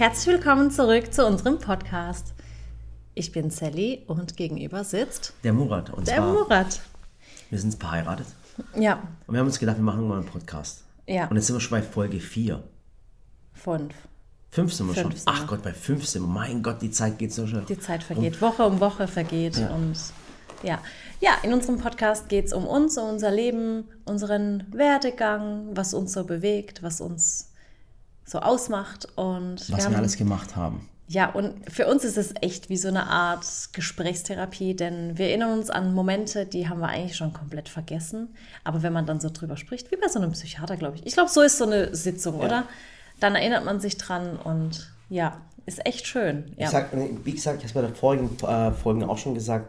Herzlich willkommen zurück zu unserem Podcast. Ich bin Sally und gegenüber sitzt Der Murat. Und der zwar, Murat. wir sind verheiratet. Ja, Und wir haben uns gedacht, wir machen mal einen Podcast. Ja. Und jetzt sind wir schon bei Folge 4. fünf. Fünf sind wir Fünf schon. sind. Ach Gott, bei fünf sind wir. Mein Gott, die Zeit geht so schnell. Die Zeit vergeht, Woche um Woche vergeht. Ja. Und ja. ja, in unserem Podcast geht es um uns, um unser Leben, unseren Werdegang, was uns so bewegt, was uns so ausmacht. Und Was haben- wir alles gemacht haben. Ja, und für uns ist es echt wie so eine Art Gesprächstherapie, denn wir erinnern uns an Momente, die haben wir eigentlich schon komplett vergessen. Aber wenn man dann so drüber spricht, wie bei so einem Psychiater, glaube ich. Ich glaube, so ist so eine Sitzung, oder? Dann erinnert man sich dran und ja, ist echt schön. Ja. Ich sag, wie gesagt, ich habe es bei der vorigen äh, Folgen auch schon gesagt,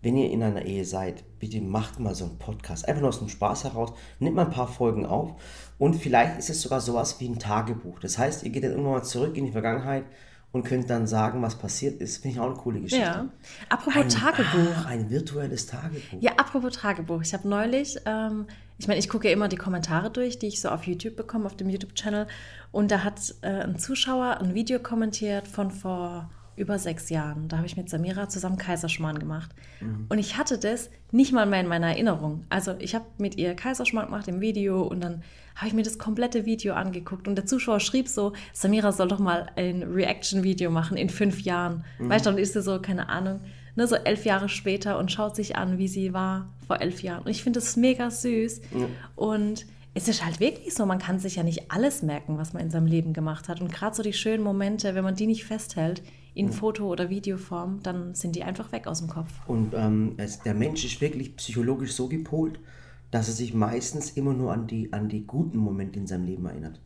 wenn ihr in einer Ehe seid, bitte macht mal so einen Podcast. Einfach nur aus dem Spaß heraus. Nehmt mal ein paar Folgen auf. Und vielleicht ist es sogar sowas wie ein Tagebuch. Das heißt, ihr geht dann irgendwann mal zurück in die Vergangenheit und könnt dann sagen, was passiert ist. Finde ich auch eine coole Geschichte. ja. Apropos Ein, Tagebuch. Ach, ein virtuelles Tagebuch. Ja, apropos Tagebuch. Ich habe neulich, ähm, ich meine, ich gucke ja immer die Kommentare durch, die ich so auf YouTube bekomme, auf dem YouTube-Channel. Und da hat äh, ein Zuschauer ein Video kommentiert von vor über sechs Jahren. Da habe ich mit Samira zusammen Kaiserschmarrn gemacht. Und ich hatte das nicht mal mehr in meiner Erinnerung. Also ich habe mit ihr Kaiserschmarrn gemacht im Video und dann habe ich mir das komplette Video angeguckt. Und der Zuschauer schrieb so, Samira soll doch mal ein Reaction-Video machen in fünf Jahren. Weißt du, dann ist sie so, keine Ahnung, ne, so elf Jahre später und schaut sich an, wie sie war vor elf Jahren. Und ich finde das mega süß. Und es ist halt wirklich so, man kann sich ja nicht alles merken, was man in seinem Leben gemacht hat. Und gerade so die schönen Momente, wenn man die nicht festhält, in Foto- oder Videoform, dann sind die einfach weg aus dem Kopf. Und ähm, es, der Mensch ist wirklich psychologisch so gepolt, dass er sich meistens immer nur an die, an die guten Momente in seinem Leben erinnert.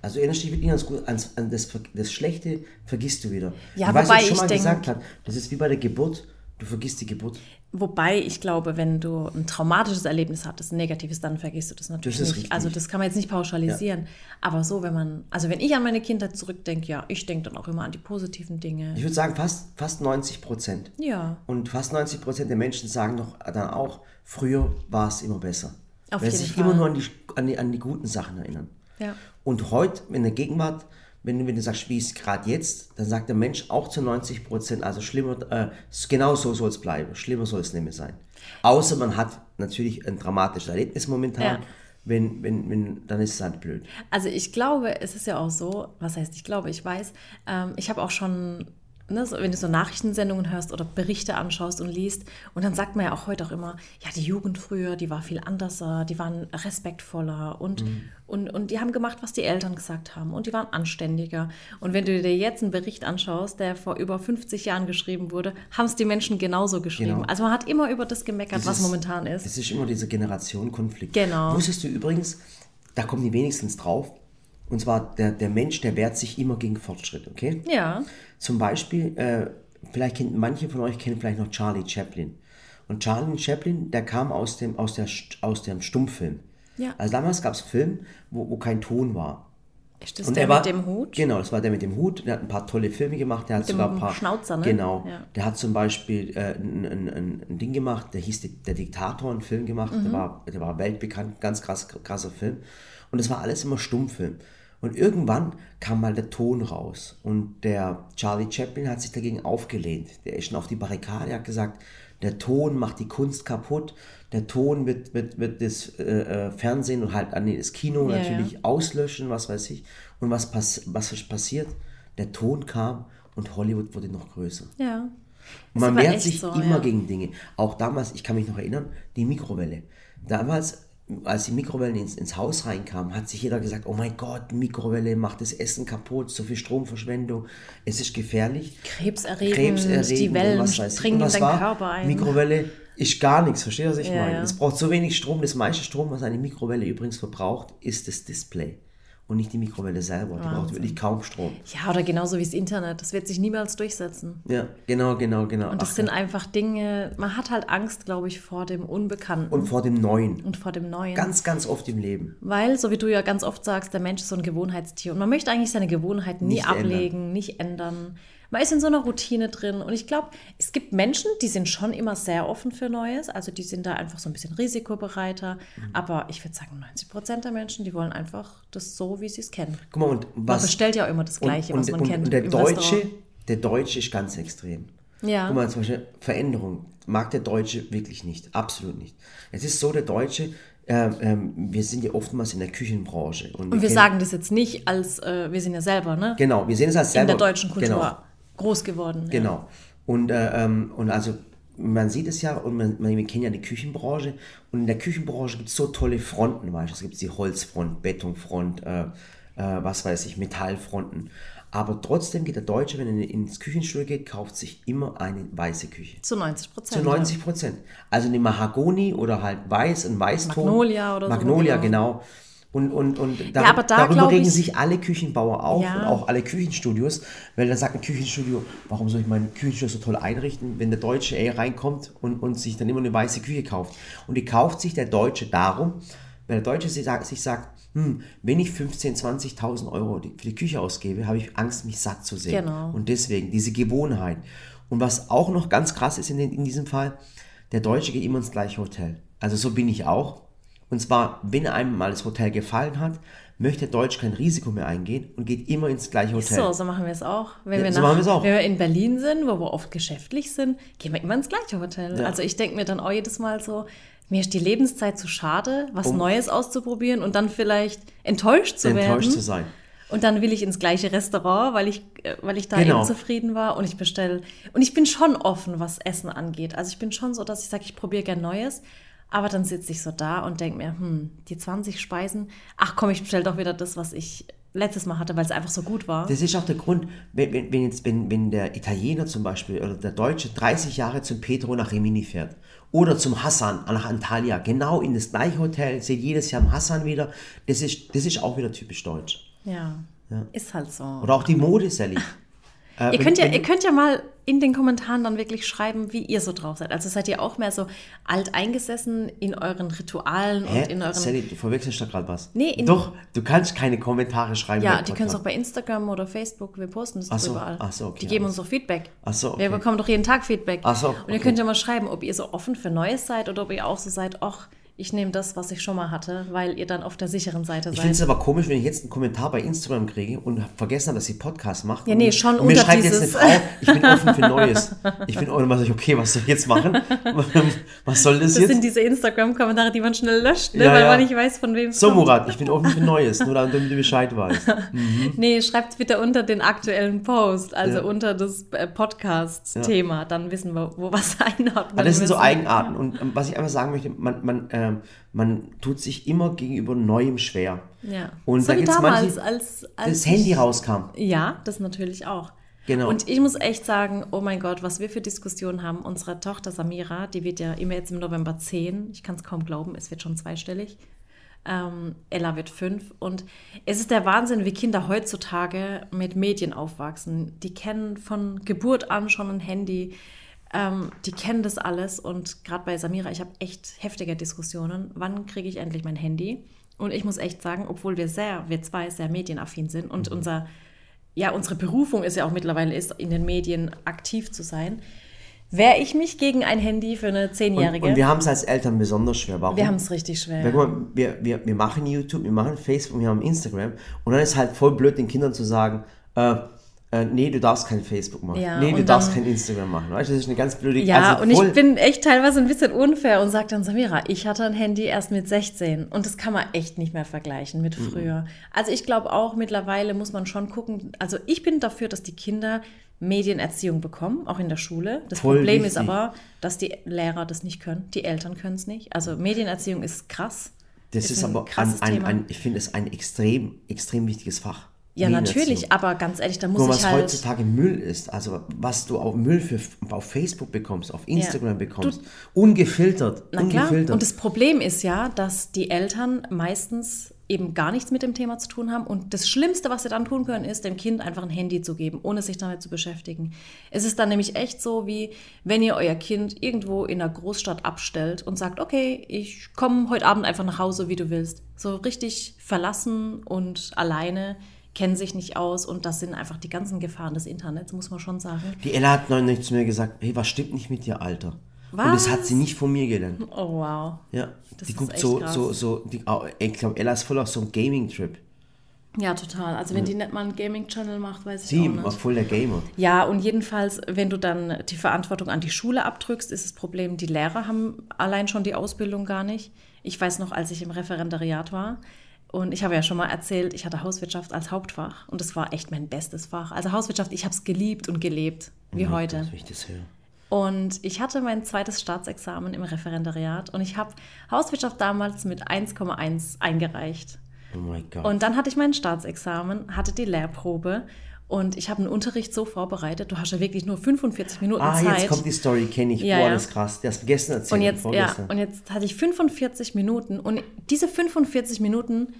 Also erinnerst du dich wirklich ans, Gut- ans, an das, das Schlechte, vergisst du wieder. Ja, Und weißt du, wobei was ich schon mal denk- gesagt habe, das ist wie bei der Geburt, du vergisst die Geburt. Wobei ich glaube, wenn du ein traumatisches Erlebnis hattest, ein negatives, dann vergisst du das natürlich Das ist nicht. richtig. Also das kann man jetzt nicht pauschalisieren. Aber so, wenn man, also wenn ich an meine Kindheit zurückdenke, ja, ich denke dann auch immer an die positiven Dinge. Ich würde sagen, fast, fast 90 Prozent. Ja. Und fast 90 Prozent der Menschen sagen doch dann auch, früher war es immer besser. Auf Weil jeden sie sich Fall. immer nur an die, an, die, an die guten Sachen erinnern. Ja. Und heute, in der Gegenwart, wenn, du- wenn du sagst, wie ist es gerade jetzt, dann sagt der Mensch auch zu 90 Prozent, also schlimmer, äh, genau so soll es bleiben, schlimmer soll es nicht mehr sein. Außer man hat natürlich ein dramatisches Erlebnis momentan, Ja. wenn, wenn, wenn, dann ist es halt blöd. Also ich glaube, es ist ja auch so, was heißt ich glaube, ich weiß, ähm, ich habe auch schon, ne, so, wenn du so Nachrichtensendungen hörst oder Berichte anschaust und liest, und dann sagt man ja auch heute auch immer, ja, die Jugend früher, die war viel anderser, die waren respektvoller und, und, und die haben gemacht, was die Eltern gesagt haben und die waren anständiger. Und wenn du dir jetzt einen Bericht anschaust, der vor über 50 Jahren geschrieben wurde, haben es die Menschen genauso geschrieben. Genau. Also man hat immer über das gemeckert, was ist- momentan ist. Es ist immer dieser Generationenkonflikt. Genau. Wusstest du übrigens, da kommen die wenigstens drauf, und zwar der, der Mensch, der wehrt sich immer gegen Fortschritt, okay? Ja, Zum Beispiel, äh, vielleicht kennt manche von euch kennen vielleicht noch Charlie Chaplin. Und Charlie Chaplin, der kam aus dem, aus der, aus dem Stummfilm. Ja. Also damals gab es Film, wo, wo kein Ton war. ist das Und der er war, mit dem Hut? Genau, das war der mit dem Hut. Der hat ein paar tolle Filme gemacht. Der hat dem sogar ein paar. Schnauzer, ne? Genau. Ja. Der hat zum Beispiel äh, ein, ein, ein, Ding gemacht, der hieß Der Diktator, einen Film gemacht. Mhm. Der, war, der war weltbekannt, ganz krass, krasser Film. Und das war alles immer Stummfilm. Und irgendwann kam mal der Ton raus. Und der Charlie Chaplin hat sich dagegen aufgelehnt. Der ist schon auf die Barrikade, hat gesagt, der Ton macht die Kunst kaputt. Der Ton wird, wird, wird das äh, äh, Fernsehen und halt an das Kino Ja, natürlich auslöschen, was weiß ich. Und was, pass was ist passiert? Der Ton kam und Hollywood wurde noch größer. Ja. Und man wehrt sich so, immer ja. gegen Dinge. Auch damals, ich kann mich noch erinnern, die Mikrowelle. Damals, als die Mikrowellen ins, ins Haus reinkamen, hat sich jeder gesagt, oh mein Gott, Mikrowelle macht das Essen kaputt, so viel Stromverschwendung, es ist gefährlich. Krebserregend, Krebserregend die Wellen was weiß dringen was deinen war? Körper ein. Mikrowelle ist gar nichts, verstehst du, was ich Ja, meine? ja. Es braucht so wenig Strom, das meiste Strom, was eine Mikrowelle übrigens verbraucht, ist das Display. Und nicht die Mikrowelle selber, die braucht Wahnsinn. wirklich kaum Strom. Ja, oder genauso wie das Internet. Das wird sich niemals durchsetzen. Ja, genau, genau, genau. Und das Ach, sind ja. einfach Dinge, man hat halt Angst, glaube ich, vor dem Unbekannten Und vor dem Neuen. und vor dem Neuen. Ganz, ganz oft im Leben. Weil, so wie du ja ganz oft sagst, der Mensch ist so ein Gewohnheitstier. Und man möchte eigentlich seine Gewohnheiten nie Nicht ablegen, nicht ändern. Man ist in so einer Routine drin. Und ich glaube, es gibt Menschen, die sind schon immer sehr offen für Neues. Also die sind da einfach so ein bisschen risikobereiter. Mhm. Aber ich würde sagen, 90 Prozent der Menschen, die wollen einfach das so, wie sie es kennen. Guck mal, und was, man bestellt ja auch immer das Gleiche, und, was man und, kennt. Und der Deutsche, Restaurant. der Deutsche ist ganz extrem. Ja. Guck mal, zum Beispiel Veränderung mag der Deutsche wirklich nicht. Absolut nicht. Es ist so, der Deutsche, ähm, ähm, wir sind ja oftmals in der Küchenbranche. Und wir kennen- sagen das jetzt nicht als, äh, wir sind ja selber, ne? Genau, wir sehen es als In selber. der deutschen Kultur Genau. Groß geworden. Ja. Genau. Und, äh, ähm, und also man sieht es ja und man, man, wir kennen ja die Küchenbranche und in der Küchenbranche gibt es so tolle Fronten, weißt du, es gibt die Holzfront, Betonfront, äh, äh, was weiß ich, Metallfronten. Aber trotzdem geht der Deutsche, wenn er ins Küchenstudio geht, kauft sich immer eine weiße Küche. Zu 90 Prozent. Zu 90 Prozent. Also eine Mahagoni oder halt weiß, ein Weißton. Magnolia oder so, Magnolia, genau. genau. Und, und, und dar aber da darüber regen ich- sich alle Küchenbauer auf Ja. und auch alle Küchenstudios, weil da sagt ein Küchenstudio, warum soll ich mein Küchenstudio so toll einrichten, wenn der Deutsche ey reinkommt und, und sich dann immer eine weiße Küche kauft. Und die kauft sich der Deutsche darum, weil der Deutsche sich sagt, sich sagt hm, wenn ich 15.000, 20.000 Euro für die Küche ausgebe, habe ich Angst, mich satt zu sehen. Genau. Und deswegen diese Gewohnheit. Und was auch noch ganz krass ist in, den- in diesem Fall, der Deutsche geht immer ins gleiche Hotel. Also so bin ich auch. Und zwar, wenn einem mal das Hotel gefallen hat, möchte der Deutsche kein Risiko mehr eingehen und geht immer ins gleiche Hotel. So, so machen wir es auch. Wenn, Ja, wir so nach, auch. wenn wir in Berlin sind, wo wir oft geschäftlich sind, gehen wir immer ins gleiche Hotel. Ja. Also ich denke mir dann auch jedes Mal so, mir ist die Lebenszeit zu schade, was Um- Neues auszuprobieren und dann vielleicht enttäuscht zu enttäuscht werden. zu sein. Und dann will ich ins gleiche Restaurant, weil ich, äh, weil ich da Genau. eben zufrieden war und ich bestelle. Und ich bin schon offen, was Essen angeht. Also ich bin schon so, dass ich sage, ich probiere gern Neues. Aber dann sitze ich so da und denke mir, hm, die 20 Speisen, ach komm, ich bestelle doch wieder das, was ich letztes Mal hatte, weil es einfach so gut war. Das ist auch der Grund, wenn, wenn, wenn, jetzt, wenn, wenn der Italiener zum Beispiel oder der Deutsche 30 Jahre zum Petro nach Rimini fährt oder zum Hassan nach Antalya, genau in das gleiche Hotel, sieht jedes Jahr am Hassan wieder, das ist, das ist auch wieder typisch deutsch. Ja, ist halt so. Oder auch die Mode, Sally. Äh, Ihr könnt, ja, ihr könnt ja mal in den Kommentaren dann wirklich schreiben, wie ihr so drauf seid. Also seid ihr auch mehr so alt eingesessen in euren Ritualen Hä? und in euren. Sally, du verwechselst da gerade was. Nee, in- Doch, du kannst keine Kommentare schreiben. Ja, die können es auch bei Instagram oder Facebook, wir posten das so, überall. ach so, okay, die geben alles. uns doch Feedback. Ach so, Wir okay. bekommen doch jeden Tag Feedback. Ach so, Und ihr okay. könnt ja mal schreiben, ob ihr so offen für Neues seid oder ob ihr auch so seid, ach, ich nehme das, was ich schon mal hatte, weil ihr dann auf der sicheren Seite Ich finde seid. es aber komisch, wenn ich jetzt einen Kommentar bei Instagram kriege und vergessen habe, dass sie Podcast macht. Ja, nee, schon und mir unter schreibt jetzt eine dieses- Frau, ich bin offen für Neues. Ich bin immer so, okay, was soll ich jetzt machen? Was soll das, Das jetzt? sind diese Instagram-Kommentare, die man schnell löscht, ne? Ja, weil ja. man nicht weiß, von wem es so, kommt. Murat, ich bin offen für Neues, nur damit du Bescheid weißt. Nee, schreibt bitte unter den aktuellen Post, also Ja. unter das äh, Podcast-Thema, dann wissen wir, wo was einordnen Aber das sind so müssen. Eigenarten. Und ähm, was ich einfach sagen möchte, man, man, ähm, man tut sich immer gegenüber Neuem schwer. Ja. Und so da wie gibt's damals, manche, als, als das Handy rauskam. Ja, das natürlich auch. Genau. Und ich muss echt sagen, oh mein Gott, was wir für Diskussionen haben. Unsere Tochter Samira, die wird ja immer jetzt im November 10. Ich kann es kaum glauben, es wird schon zweistellig. Ähm, Ella wird fünf. Und es ist der Wahnsinn, wie Kinder heutzutage mit Medien aufwachsen. Die kennen von Geburt an schon ein Handy. Ähm, die kennen das alles. Und gerade bei Samira, ich habe echt heftige Diskussionen. Wann kriege ich endlich mein Handy? Und ich muss echt sagen, obwohl wir sehr, wir zwei sehr medienaffin sind und unser ja, unsere Berufung ist ja auch mittlerweile ist, in den Medien aktiv zu sein. Wehre ich mich gegen ein Handy für eine Und, Zehnjährige? und wir haben es als Eltern besonders schwer. Warum? wir haben es richtig schwer. Ja, guck mal, wir, wir, wir machen YouTube, wir machen Facebook, wir haben Instagram und dann ist halt voll blöd, den Kindern zu sagen, äh, äh, nee, du darfst kein Facebook machen. Ja, nee, du darfst kein Instagram machen. Weißt du, das ist eine ganz blöde Ja, also und ich bin echt teilweise ein bisschen unfair und sage dann, Samira, ich hatte ein Handy erst mit 16 und das kann man echt nicht mehr vergleichen mit Mhm. früher. Also ich glaube auch, mittlerweile muss man schon gucken, also ich bin dafür, dass die Kinder Medienerziehung bekommen, auch in der Schule. Das Voll Problem ist wichtig. aber, dass die Lehrer das nicht können, die Eltern können es nicht. Also Medienerziehung ist krass. Das ist, ein aber ein, ein, ein, ich finde es ein extrem, extrem wichtiges Fach. Ja, natürlich, aber ganz ehrlich, da muss mal, ich was halt. heutzutage Müll ist, also was du auf Müll für, auf Facebook bekommst, auf Instagram bekommst, Du- ungefiltert, Na klar. ungefiltert. Und das Problem ist ja, dass die Eltern meistens eben gar nichts mit dem Thema zu tun haben. Und das Schlimmste, was sie dann tun können, ist, dem Kind einfach ein Handy zu geben, ohne sich damit zu beschäftigen. Es ist dann nämlich echt so, wie wenn ihr euer Kind irgendwo in einer Großstadt abstellt und sagt, okay, ich komme heute Abend einfach nach Hause, wie du willst. So richtig verlassen und alleine kennen sich nicht aus und das sind einfach die ganzen Gefahren des Internets, muss man schon sagen. Die Ella hat neulich zu mir gesagt, hey, was stimmt nicht mit dir, Alter? Und das hat sie nicht von mir gelernt. Oh wow. Ja, Das die ist guckt so, krass. so, so, die, ich glaube, Ella ist voll auf so einem Gaming-Trip. Ja, total. Also wenn die nicht mal einen Gaming-Channel macht, weiß ich Sie auch war nicht. voll der Gamer. Ja, und jedenfalls, wenn du dann die Verantwortung an die Schule abdrückst, ist das Problem, die Lehrer haben allein schon die Ausbildung gar nicht. Ich weiß noch, als ich im Referendariat war, und ich habe ja schon mal erzählt, ich hatte Hauswirtschaft als Hauptfach und das war echt mein bestes Fach. Also Hauswirtschaft, ich habe es geliebt und gelebt, wie mein heute. Wenn ich das höre. Und ich hatte mein zweites Staatsexamen im Referendariat und ich habe Hauswirtschaft damals mit 1,1 eingereicht. Oh mein Gott. Und dann hatte ich mein Staatsexamen, hatte die Lehrprobe und ich habe einen Unterricht so vorbereitet. Du hast ja wirklich nur 45 Minuten ah, Zeit. jetzt kommt die Story, kenne ich. Ja, Boah, das ist krass. Der hast gestern erzählt. und jetzt, ja, und jetzt hatte ich 45 Minuten und diese 45 Minuten,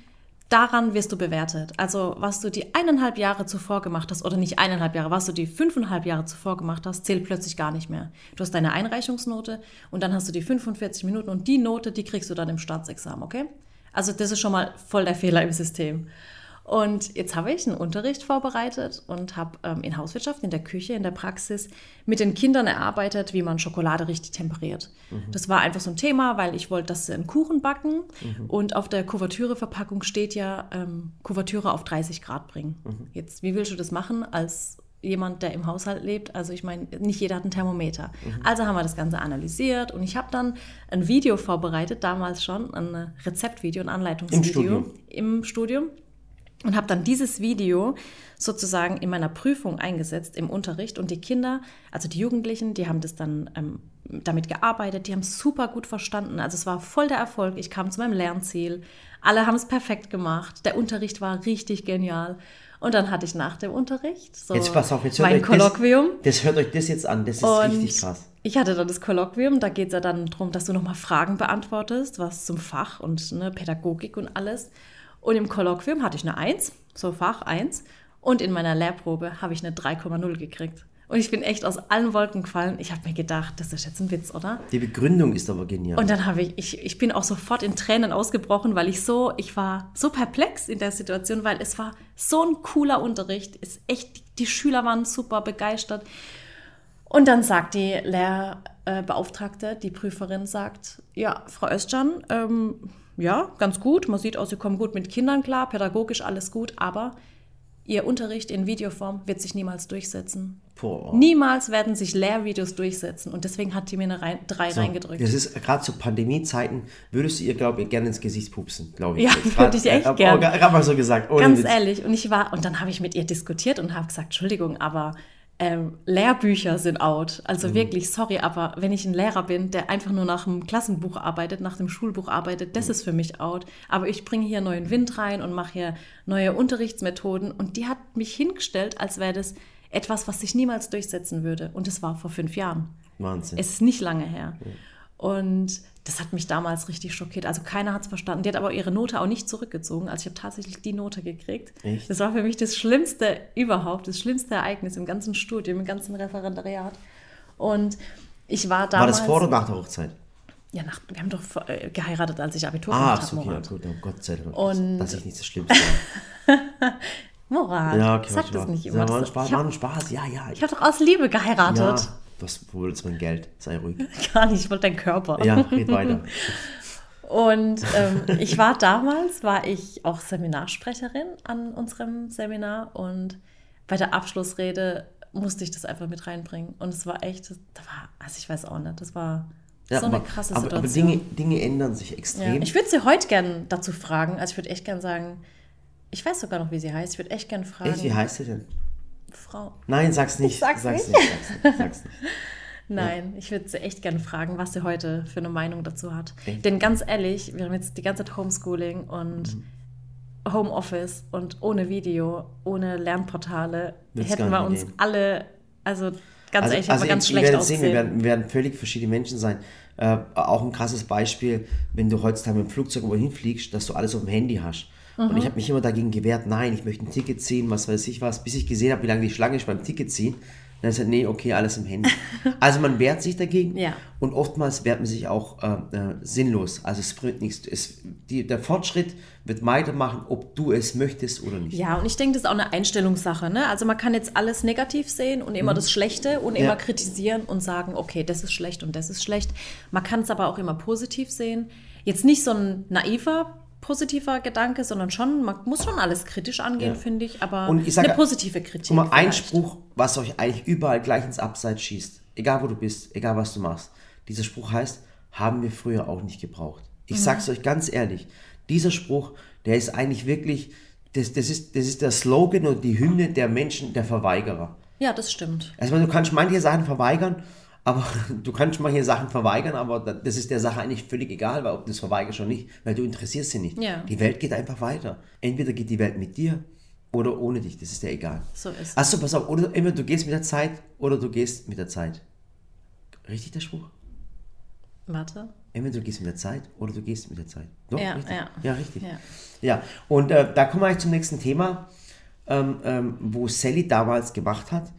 daran wirst du bewertet. Also was du die eineinhalb Jahre zuvor gemacht hast, oder nicht eineinhalb Jahre, was du die fünfeinhalb Jahre zuvor gemacht hast, zählt plötzlich gar nicht mehr. Du hast deine Einreichungsnote und dann hast du die 45 Minuten und die Note, die kriegst du dann im Staatsexamen, okay? Also das ist schon mal voll der Fehler im System. Und jetzt habe ich einen Unterricht vorbereitet und habe ähm, in Hauswirtschaft, in der Küche, in der Praxis mit den Kindern erarbeitet, wie man Schokolade richtig temperiert. Das war einfach so ein Thema, weil ich wollte, dass sie einen Kuchen backen. Und auf der Kuvertüre-Verpackung steht ja, ähm, Kuvertüre auf 30 Grad bringen. Jetzt, wie willst du das machen als jemand, der im Haushalt lebt? Also ich meine, nicht jeder hat ein Thermometer. Also haben wir das Ganze analysiert und ich habe dann ein Video vorbereitet, damals schon, ein Rezeptvideo, ein Anleitungsvideo Studium? im Studium und habe dann dieses Video sozusagen in meiner Prüfung eingesetzt im Unterricht und die Kinder, also die Jugendlichen, die haben das dann ähm, damit gearbeitet, die haben es super gut verstanden. Also es war voll der Erfolg. Ich kam zu meinem Lernziel. Alle haben es perfekt gemacht. Der Unterricht war richtig genial. Und dann hatte ich nach dem Unterricht so Jetzt pass auf, jetzt hört mein euch Kolloquium. Das, das hört euch das jetzt an. Das ist Und richtig krass. ich hatte dann das Kolloquium, da geht es ja dann darum, dass du nochmal Fragen beantwortest, was zum Fach und ne, Pädagogik und alles. Und im Kolloquium hatte ich eine 1, so Fach 1. Und in meiner Lehrprobe habe ich eine 3,0 gekriegt. Und ich bin echt aus allen Wolken gefallen. Ich habe mir gedacht, das ist jetzt ein Witz, oder? Die Begründung ist aber genial. Und dann habe ich, ich, ich bin auch sofort in Tränen ausgebrochen, weil ich so, ich war so perplex in der Situation, weil es war so ein cooler Unterricht. Es echt, die Schüler waren super begeistert. Und dann sagt die Lehrbeauftragte, die Prüferin sagt, ja, Frau Özcan, ähm, ja, ganz gut. Man sieht aus, Sie kommen gut mit Kindern klar, pädagogisch alles gut, aber Ihr Unterricht in Videoform wird sich niemals durchsetzen. Boah. Niemals werden sich Lehrvideos durchsetzen. Und deswegen hat die mir eine rein, drei So, reingedrückt. Das ist gerade zu Pandemiezeiten, würdest du ihr, glaube ich, gerne ins Gesicht pupsen, glaube ich. Ja, Jetzt würde ich echt äh, gern. Oh, gerade mal so gesagt. Ganz Witz. ehrlich. Und ich war, und dann habe ich mit ihr diskutiert und habe gesagt, Entschuldigung, aber ähm, Lehrbücher sind out. Mhm. Also wirklich, sorry, aber wenn ich ein Lehrer bin, der einfach nur nach dem Klassenbuch arbeitet, nach dem Schulbuch arbeitet, Mhm. das ist für mich out. Aber ich bringe hier neuen Wind rein und mache hier neue Unterrichtsmethoden. Und die hat mich hingestellt, als wäre das etwas, was sich niemals durchsetzen würde. Und das war vor fünf Jahren. Wahnsinn. Es ist nicht lange her. Und das hat mich damals richtig schockiert. Also keiner hat es verstanden. Die hat aber ihre Note auch nicht zurückgezogen. Also ich habe tatsächlich die Note gekriegt. Echt? Das war für mich das Schlimmste überhaupt, das schlimmste Ereignis im ganzen Studium, im ganzen Referendariat. Und ich war War damals... das vor oder nach der Hochzeit? Ja, nach, wir haben doch äh, geheiratet, als ich Abitur Ah, gemacht habe, okay, ja, Morat. gut, oh Gott sei Dank. Und- dass ich nicht das Schlimmste war. Morat, Ja, okay, sag war das nicht Ja, immer. war, ein Das- Spaß, ich war habe ein Spaß, ja, ja. hab doch aus Liebe geheiratet. ja, das wolltest mein Geld, sei ruhig. Gar nicht, ich wollte deinen Körper. Ja, red weiter. Und ähm, ich war damals, war ich auch Seminarsprecherin an unserem Seminar und bei der Abschlussrede musste ich das einfach mit reinbringen. Und es war echt, da war, also ich weiß auch nicht, das war Ja, so eine aber, krasse aber, Situation. aber Dinge, Dinge ändern sich ja. extrem. Ich würde sie heute gern dazu fragen, also ich würde echt gern sagen, ich weiß sogar noch, wie sie heißt, ich würde echt gern fragen, Echt, wie heißt sie denn? Frau, Nein, sag's nicht. Ich sag's sag's nicht. nicht. Sag's nicht. Sag's nicht. Nein, ich würde sie echt gerne fragen, was sie heute für eine Meinung dazu hat. Echt? Denn ganz ehrlich, wir haben jetzt die ganze Zeit Homeschooling und Mhm. Homeoffice und ohne Video, ohne Lernportale Wird's hätten wir uns gehen. alle, also ganz Also, ehrlich, also aber ganz ihr schlecht werdet sehen, wir werden, wir werden völlig verschiedene Menschen sein. Äh, auch ein krasses Beispiel, wenn du heutzutage mit dem Flugzeug wohin fliegst, dass du alles auf dem Handy hast. Und Mhm. ich habe mich immer dagegen gewehrt, nein, ich möchte ein Ticket ziehen, was weiß ich was, bis ich gesehen habe, wie lange die Schlange ist beim Ticket ziehen. dann ist er, nee, okay, alles im Handy. Also man wehrt sich dagegen Ja. und oftmals wehrt man sich auch äh, äh, sinnlos. Also es bringt nichts. Es, die, der Fortschritt wird weitermachen, ob du es möchtest oder nicht. Ja, und ich denke, das ist auch eine Einstellungssache. Ne? Also man kann jetzt alles negativ sehen und immer das Schlechte und immer Mhm. Ja. kritisieren und sagen, okay, das ist schlecht und das ist schlecht. Man kann es aber auch immer positiv sehen. Jetzt nicht so ein naiver, positiver Gedanke, sondern schon, man muss schon alles kritisch angehen, Ja. finde ich, aber Und ich sage- eine positive Kritik. Guck mal, ein vielleicht. Spruch, was euch eigentlich überall gleich ins Abseits schießt. Egal wo du bist, egal was du machst. Dieser Spruch heißt, haben wir früher auch nicht gebraucht. Ich sag's euch ganz ehrlich, dieser Spruch, der ist eigentlich wirklich, das, das, ist, das ist der Slogan und die Hymne der Menschen, der Verweigerer. Ja, das stimmt. Also du kannst manche Sachen verweigern, aber du kannst manche Sachen verweigern, aber das ist der Sache eigentlich völlig egal, weil ob du es verweigerst oder nicht, weil du interessierst sie nicht. Ja. Die Welt geht einfach weiter. Entweder geht die Welt mit dir oder ohne dich, das ist dir egal. So ist es. Achso, pass auf, oder entweder du gehst mit der Zeit oder du gehst mit der Zeit. Richtig der Spruch? Warte. Entweder du gehst mit der Zeit oder du gehst mit der Zeit. Doch, Ja, richtig. ja. ja richtig. Ja. Ja, und äh, da kommen wir eigentlich zum nächsten Thema, ähm, ähm, wo Sally damals gemacht hat.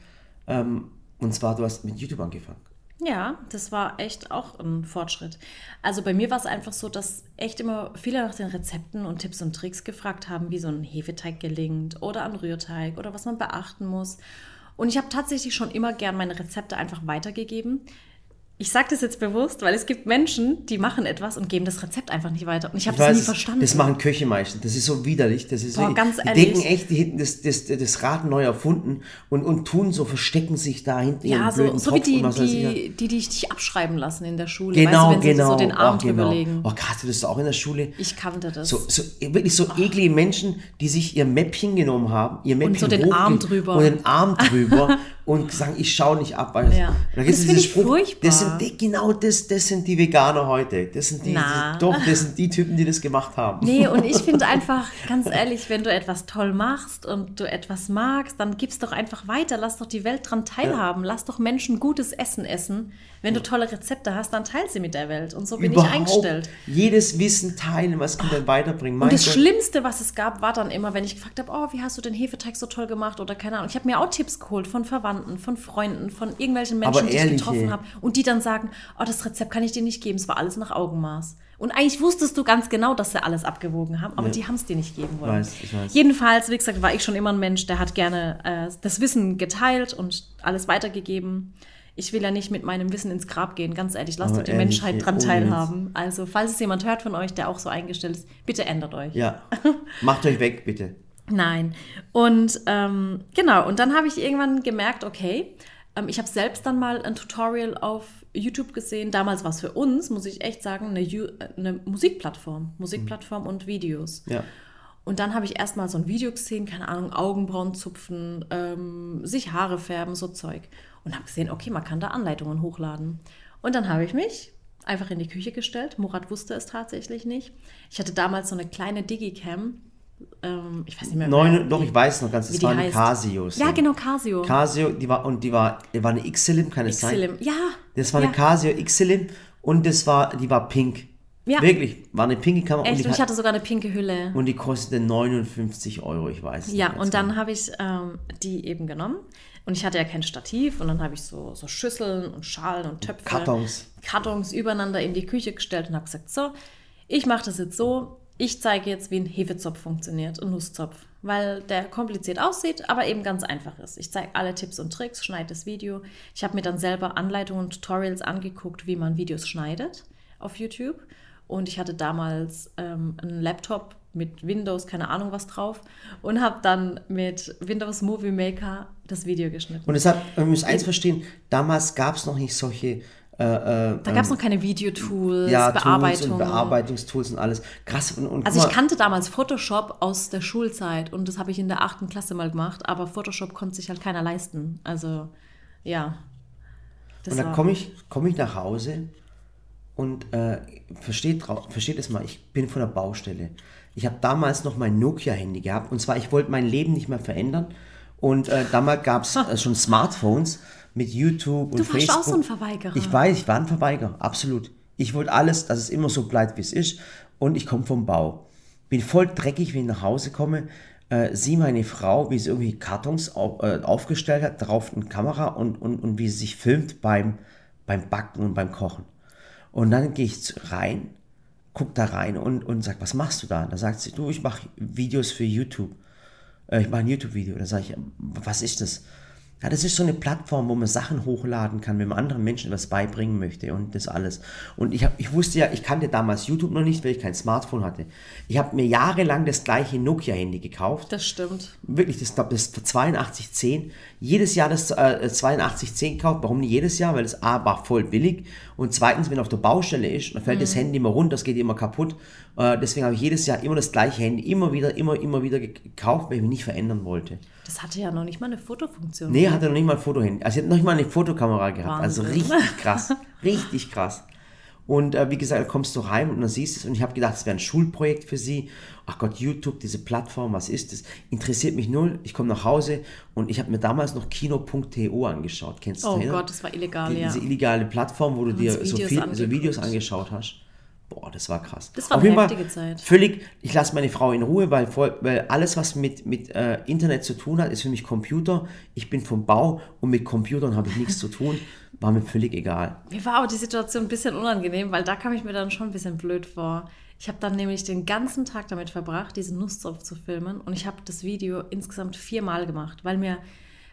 Ähm, und zwar, du hast mit YouTube angefangen. Ja, das war echt auch ein Fortschritt. Also bei mir war es einfach so, dass echt immer viele nach den Rezepten und Tipps und Tricks gefragt haben, wie so ein Hefeteig gelingt oder ein Rührteig oder was man beachten muss. Und ich habe tatsächlich schon immer gern meine Rezepte einfach weitergegeben. Ich sage das jetzt bewusst, weil es gibt Menschen, die machen etwas und geben das Rezept einfach nicht weiter. Und ich habe das weiß, nie verstanden. Das machen Köche meistens. Das ist so widerlich. Das ist Boah, ganz die ehrlich. denken echt, die hätten das, das, das Rad neu erfunden und, und tun so, verstecken sich da hinten ja, so, so wie Topf die, und weiß ich. ja. die, die, die dich abschreiben lassen in der Schule. Genau, weißt du, wenn sie genau. so den Arm Ach, genau. legen. Oh, hast du das auch in der Schule? Ich kannte das. So, so, wirklich so eklige Menschen, die sich ihr Mäppchen genommen haben, ihr Mäppchen so den Arm drüber. und den Arm drüber und sagen, ich schaue nicht ab. Weil Ja. Und Und gibt's das diesen find ich furchtbar. Das sind die, genau das, das sind die Veganer heute. Das sind die, Na. doch, das sind die Typen, die das gemacht haben. Nee, und ich finde einfach, ganz ehrlich, wenn du etwas toll machst und du etwas magst, dann gib's doch einfach weiter. Lass doch die Welt dran teilhaben. Lass doch Menschen gutes Essen essen. Wenn du tolle Rezepte hast, dann teil sie mit der Welt. Und so bin ich eingestellt. jedes Wissen teilen, was Kinder weiterbringen. Und Mein das Gott. Schlimmste, was es gab, war dann immer, wenn ich gefragt habe, oh, wie hast du den Hefeteig so toll gemacht oder keine Ahnung. Ich habe mir auch Tipps geholt von Verwandten, von Freunden, von irgendwelchen Menschen, die ich getroffen habe. Und die dann sagen, oh, das Rezept kann ich dir nicht geben, es war alles nach Augenmaß. Und eigentlich wusstest du ganz genau, dass sie alles abgewogen haben, aber die haben es dir nicht geben wollen. Weiß, ich weiß. Jedenfalls, wie gesagt, war ich schon immer ein Mensch, der hat gerne äh, das Wissen geteilt und alles weitergegeben. Ich will ja nicht mit meinem Wissen ins Grab gehen, ganz ehrlich. Lasst doch die ehrlich, Menschheit ey, dran ohne teilhaben. Also, falls es jemand hört von euch, der auch so eingestellt ist, bitte ändert euch. Ja, macht euch weg, bitte. Nein. Und ähm, genau, und dann habe ich irgendwann gemerkt, okay, ähm, ich habe selbst dann mal ein Tutorial auf YouTube gesehen. Damals war es für uns, muss ich echt sagen, eine, Ju- eine Musikplattform. Musikplattform und Videos. Ja. Und dann habe ich erstmal so ein Video gesehen, keine Ahnung, Augenbrauen zupfen, ähm, sich Haare färben, so Zeug. Und habe gesehen, okay, man kann da Anleitungen hochladen. Und dann habe ich mich einfach in die Küche gestellt. Murat wusste es tatsächlich nicht. Ich hatte damals so eine kleine Digicam. Ähm, ich weiß nicht mehr. Neun, doch, ich weiß noch ganz, wie das die war eine heißt. Casio. Ja, genau, Casio. Casio, die war, und die war, die war eine Xelim, kann es sein? Xelim. Ja. Das war eine ja. Casio Xelim und das war, die war pink. Ja. Wirklich, war eine pinke Kamera Echt, und, und ich hat, hatte sogar eine pinke Hülle. und die kostete 59 Euro, ich weiß. Ja, und dann mehr. habe ich ähm, die eben genommen. Und ich hatte ja kein Stativ. Und dann habe ich so, so Schüsseln und Schalen und Töpfe. Kartons. Kartons übereinander in die Küche gestellt und habe gesagt, so, ich mache das jetzt so. Ich zeige jetzt, wie ein Hefezopf funktioniert, ein Nusszopf. Weil der kompliziert aussieht, aber eben ganz einfach ist. Ich zeige alle Tipps und Tricks, schneide das Video. Ich habe mir dann selber Anleitungen und Tutorials angeguckt, wie man Videos schneidet auf YouTube. Und ich hatte damals ähm, einen Laptop mit Windows, keine Ahnung was drauf, und habe dann mit Windows Movie Maker das Video geschnitten. Und deshalb, wir müssen eins verstehen, damals gab es noch nicht solche äh, äh, da gab es noch keine Videotools, ja, Tools Bearbeitung. und Bearbeitungstools und alles. Krass. Und, und Also ich kannte damals Photoshop aus der Schulzeit und das habe ich in der achten Klasse mal gemacht, aber Photoshop konnte sich halt keiner leisten. Also ja. Und dann komme ich, komm ich nach Hause und äh, versteht, versteht es mal, ich bin von der Baustelle. Ich habe damals noch mein Nokia-Handy gehabt und zwar, ich wollte mein Leben nicht mehr verändern. Und äh, damals gab es äh, schon Smartphones mit YouTube und Du warst Facebook. auch so ein Verweigerer. Ich weiß, ich war ein Verweigerer, absolut. Ich wollte alles, dass es immer so bleibt, wie es ist. Und ich komme vom Bau. bin voll dreckig, wenn ich nach Hause komme, äh, sieh meine Frau, wie sie irgendwie Kartons auf, äh, aufgestellt hat, drauf eine Kamera und, und, und wie sie sich filmt beim, beim Backen und beim Kochen. Und dann gehe ich rein, guck da rein und, und sag, was machst du da? Da sagt sie, du, ich mache Videos für YouTube. Äh, ich mache ein YouTube-Video. Da sage ich, was ist das? Ja, das ist so eine Plattform, wo man Sachen hochladen kann, wenn man anderen Menschen etwas beibringen möchte und das alles. Und ich, hab, ich wusste ja, ich kannte damals YouTube noch nicht, weil ich kein Smartphone hatte. Ich habe mir jahrelang das gleiche Nokia-Handy gekauft. Das stimmt. Wirklich, das, das 8210. Jedes Jahr das äh, 8210 gekauft. Warum nicht jedes Jahr? Weil es A war voll billig und zweitens, wenn auf der Baustelle ist, dann fällt mhm. das Handy immer runter, das geht immer kaputt. Äh, deswegen habe ich jedes Jahr immer das gleiche Handy, immer wieder, immer, immer wieder gekauft, weil ich mich nicht verändern wollte. Das hatte ja noch nicht mal eine Fotofunktion. Nee, hatte noch nicht mal ein Fotohandy. Also ich hatte noch nicht mal eine Fotokamera gehabt. Also Wahnsinn. Also richtig krass. richtig krass. Und äh, wie gesagt, kommst du rein und dann siehst du es und ich habe gedacht, es wäre ein Schulprojekt für sie. Ach Gott, YouTube, diese Plattform, was ist das? Interessiert mich null. Ich komme nach Hause und ich habe mir damals noch Kino.to angeschaut. Kennst du? Oh Gott, das war illegal, Die, ja. Diese illegale Plattform, wo du dir so, viel, so Videos angeschaut hast. Boah, das war krass. Das war Auf eine heftige Zeit. Völlig, ich lasse meine Frau in Ruhe, weil, weil alles, was mit, mit äh, Internet zu tun hat, ist für mich Computer. Ich bin vom Bau und mit Computern habe ich nichts zu tun. War mir völlig egal. Mir war aber die Situation ein bisschen unangenehm, weil da kam ich mir dann schon ein bisschen blöd vor. Ich habe dann nämlich den ganzen Tag damit verbracht, diesen Nusszopf zu filmen und ich habe das Video insgesamt viermal gemacht, weil mir,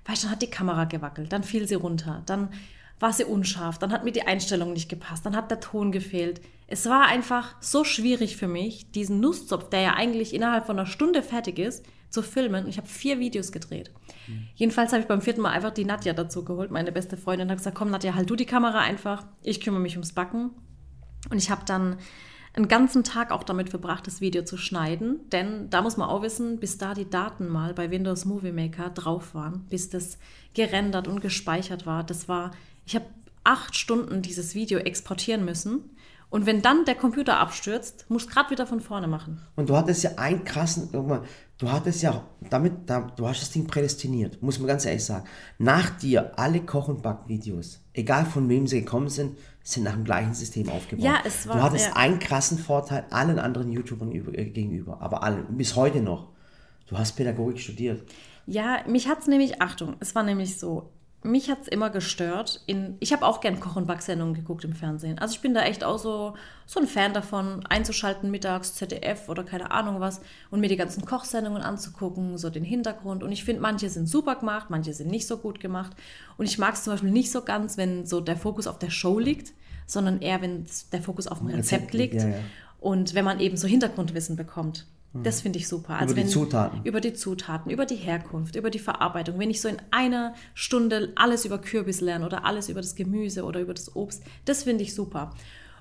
weißt du, dann hat die Kamera gewackelt, dann fiel sie runter, dann war sie unscharf, dann hat mir die Einstellung nicht gepasst, dann hat der Ton gefehlt. Es war einfach so schwierig für mich, diesen Nusszopf, der ja eigentlich innerhalb von einer Stunde fertig ist, zu filmen. Und ich habe vier Videos gedreht. Mhm. Jedenfalls habe ich beim vierten Mal einfach die Nadja dazu geholt, meine beste Freundin, und habe gesagt, komm Nadja, halt du die Kamera einfach, ich kümmere mich ums Backen. Und ich habe dann einen ganzen Tag auch damit verbracht, das Video zu schneiden. Denn da muss man auch wissen, bis da die Daten mal bei Windows Movie Maker drauf waren, bis das gerendert und gespeichert war, das war ich habe acht Stunden dieses Video exportieren müssen. Und wenn dann der Computer abstürzt, musst du gerade wieder von vorne machen. Und du hattest ja einen krassen, mal, du hattest ja damit, du hast das Ding prädestiniert, muss man ganz ehrlich sagen. Nach dir, alle Koch- und Backvideos, egal von wem sie gekommen sind, sind nach dem gleichen System aufgebaut. Ja, es war. Du hattest ja. einen krassen Vorteil allen anderen YouTubern äh, gegenüber, aber allen, bis heute noch. Du hast Pädagogik studiert. Ja, mich hat es nämlich, Achtung, es war nämlich so, mich hat es immer gestört. In, ich habe auch gern Koch- und Backsendungen geguckt im Fernsehen. Also ich bin da echt auch so, so ein Fan davon, einzuschalten mittags, ZDF oder keine Ahnung was und mir die ganzen Kochsendungen anzugucken, so den Hintergrund. Und ich finde, manche sind super gemacht, manche sind nicht so gut gemacht. Und ich mag es zum Beispiel nicht so ganz, wenn so der Fokus auf der Show liegt, sondern eher, wenn der Fokus auf dem Rezept liegt. Ja, ja. Und wenn man eben so Hintergrundwissen bekommt. Das finde ich super. Also über die Zutaten. Über die Zutaten, über die Herkunft, über die Verarbeitung. Wenn ich so in einer Stunde alles über Kürbis lerne oder alles über das Gemüse oder über das Obst, das finde ich super.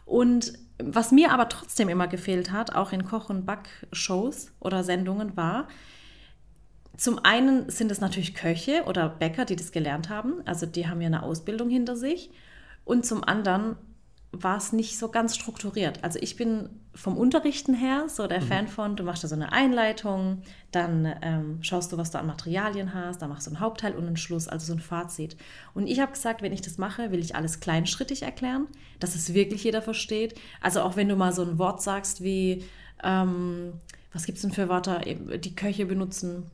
Und was mir aber trotzdem immer gefehlt hat, auch in Koch- und Backshows oder Sendungen, war, zum einen sind es natürlich Köche oder Bäcker, die das gelernt haben. Also die haben ja eine Ausbildung hinter sich. Und zum anderen war es nicht so ganz strukturiert. Also ich bin vom Unterrichten her so der mhm. Fan von, du machst da so eine Einleitung, dann ähm, schaust du, was du an Materialien hast, dann machst du einen Hauptteil und einen Schluss, also so ein Fazit. Und ich habe gesagt, wenn ich das mache, will ich alles kleinschrittig erklären, dass es wirklich jeder versteht. Also auch wenn du mal so ein Wort sagst wie, ähm, was gibt es denn für Wörter, die Köche benutzen,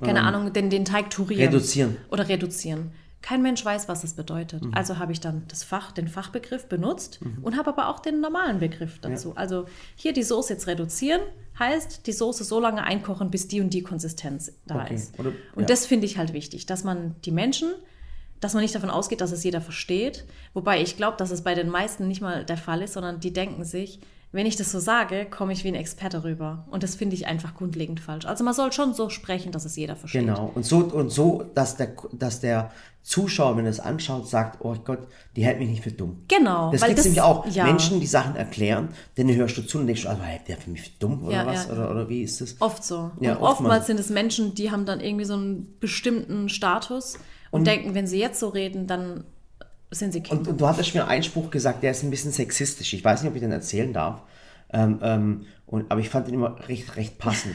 keine ähm, Ahnung, den, den Teig turieren. Reduzieren. Oder reduzieren. Kein Mensch weiß, was das bedeutet. Mhm. Also habe ich dann das Fach, den Fachbegriff benutzt mhm. und habe aber auch den normalen Begriff dazu. Ja. Also hier die Soße jetzt reduzieren, heißt die Soße so lange einkochen, bis die und die Konsistenz da okay. ist. Oder, und ja. das finde ich halt wichtig, dass man die Menschen, dass man nicht davon ausgeht, dass es jeder versteht. Wobei ich glaube, dass es bei den meisten nicht mal der Fall ist, sondern die denken sich, wenn ich das so sage, komme ich wie ein Experte rüber. Und das finde ich einfach grundlegend falsch. Also man soll schon so sprechen, dass es jeder versteht. Genau. Und so, und so dass, der, dass der Zuschauer, wenn er es anschaut, sagt, oh Gott, die hält mich nicht für dumm. Genau. Das gibt es nämlich auch. Ja. Menschen, die Sachen erklären, denen hörst du zu und denkst, du, also, hält der für mich für dumm oder ja, was? Ja. Oder, oder wie ist das? Oft so. Ja, und oftmals sind es Menschen, die haben dann irgendwie so einen bestimmten Status und, und denken, wenn sie jetzt so reden, dann sind sie Kinder. Und, und, du hattest mir einen Spruch gesagt, der ist ein bisschen sexistisch. Ich weiß nicht, ob ich den erzählen darf. Ähm, ähm, und, aber ich fand ihn immer recht, recht passend.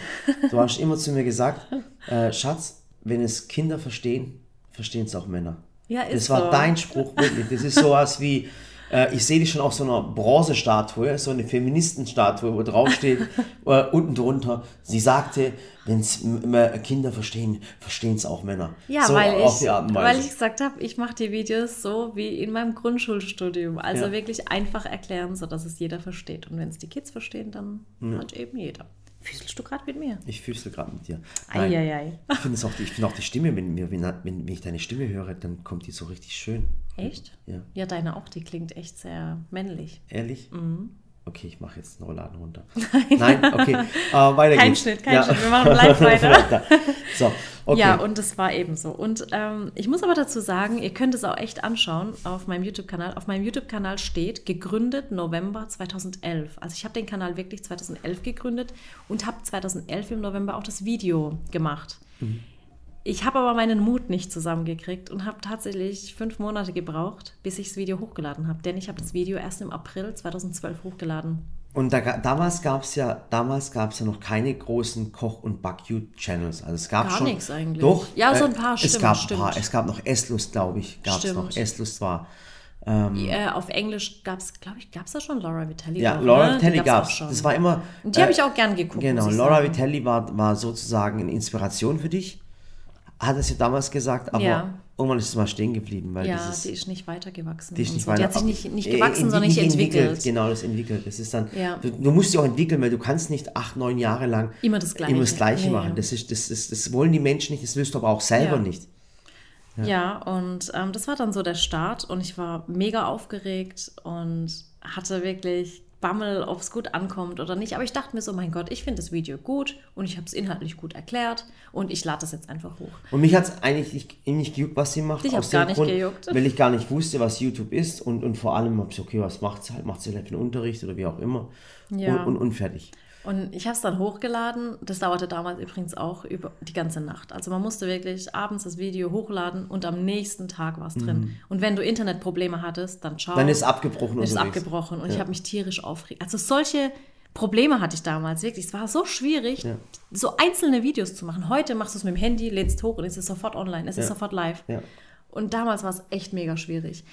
Du hast immer zu mir gesagt, äh, Schatz, wenn es Kinder verstehen, verstehen es auch Männer. Ja, ist Das war so. dein Spruch, wirklich. Das ist sowas wie, Äh, ich sehe dich schon auf so einer Bronzestatue, so eine Feministenstatue, wo draufsteht, äh, unten drunter, sie sagte, wenn es Kinder verstehen, verstehen es auch Männer. Ja, so weil, auf ich, weil ich gesagt habe, ich mache die Videos so wie in meinem Grundschulstudium. Also Ja. wirklich einfach erklären, sodass es jeder versteht. Und wenn es die Kids verstehen, dann hat eben jeder. Fühlst du gerade mit mir? Ich fühlst gerade mit dir. Nein. Ich finde auch, die- ich find auch die Stimme, wenn, wenn, wenn ich deine Stimme höre, dann kommt die so richtig schön. Echt? Ja. Ja, deine auch, die klingt echt sehr männlich. Ehrlich? Mhm. Okay, ich mache jetzt einen Rollladen runter. Nein, okay. Äh, weiter Kein geht's. Schnitt, kein Schnitt. Wir machen live weiter. So, okay. Ja, und das war eben so. Und ähm, ich muss aber dazu sagen, ihr könnt es auch echt anschauen auf meinem YouTube-Kanal. Auf meinem YouTube-Kanal steht gegründet November 2011. Also ich habe den Kanal wirklich 2011 gegründet und habe 2011 im November auch das Video gemacht. Ich habe aber meinen Mut nicht zusammengekriegt und habe tatsächlich fünf Monate gebraucht, bis ich das Video hochgeladen habe. Denn ich habe das Video erst im April 2012 hochgeladen. Und da, damals gab es ja, damals gab's ja noch keine großen Koch- und Back-You-Channels. Also es gab Gar schon. nichts eigentlich. Doch. Ja, so ein paar, es stimmt, gab stimmt. Ein paar, es gab noch Esslust, glaube ich. Gab es noch. Esslust war. Äh, auf Englisch gab es, glaube ich, gab es da schon Laura Vitelli? Ja, auch, Laura ne? Vitelli gab es. schon. Das war immer. Und die habe äh, ich auch gern geguckt. Genau, Laura sagen. Vitelli war, war sozusagen eine Inspiration für dich. Hat es ja damals gesagt, aber Ja. irgendwann ist es mal stehen geblieben, weil Ja, dieses. die ist nicht weitergewachsen. die ist nicht so. weiter die hat sich nicht, nicht äh, gewachsen, entwickelt- sondern nicht entwickelt. Genau, das entwickelt. Das ist dann. Ja. Du, du musst dich auch entwickeln, weil du kannst nicht acht, neun Jahre lang Immer das Gleiche. immer das Gleiche Nee. machen. Das, ist, das, ist, das wollen die Menschen nicht, das willst du aber auch selber Ja. nicht. Ja, und ähm, das war dann so der Start und ich war mega aufgeregt und hatte wirklich Bammel, ob es gut ankommt oder nicht. Aber ich dachte mir so, mein Gott, ich finde das Video gut und ich habe es inhaltlich gut erklärt und ich lade das jetzt einfach hoch. Und mich hat es eigentlich nicht, nicht gejuckt, was sie macht. Hat's dem gar nicht gejuckt. Weil ich gar nicht wusste, was YouTube ist und, und vor allem habe ich okay, was macht sie halt? Macht sie halt für den Unterricht oder wie auch immer. Ja. Und, und, und fertig. Und ich habe es dann hochgeladen. Das dauerte damals übrigens auch über die ganze Nacht. Also man musste wirklich abends das Video hochladen und am nächsten Tag war es drin. Und wenn du Internetprobleme hattest, dann. Mhm. Dann ist es abgebrochen ist unterwegs. abgebrochen. Und ich habe mich tierisch aufgeregt. Also solche Probleme hatte ich damals wirklich. Es war so schwierig, so einzelne Videos zu machen. Heute machst du es mit dem Handy, lädst hoch und es ist sofort online. Es ist Ja. sofort live. Ja. Und damals war es echt mega schwierig.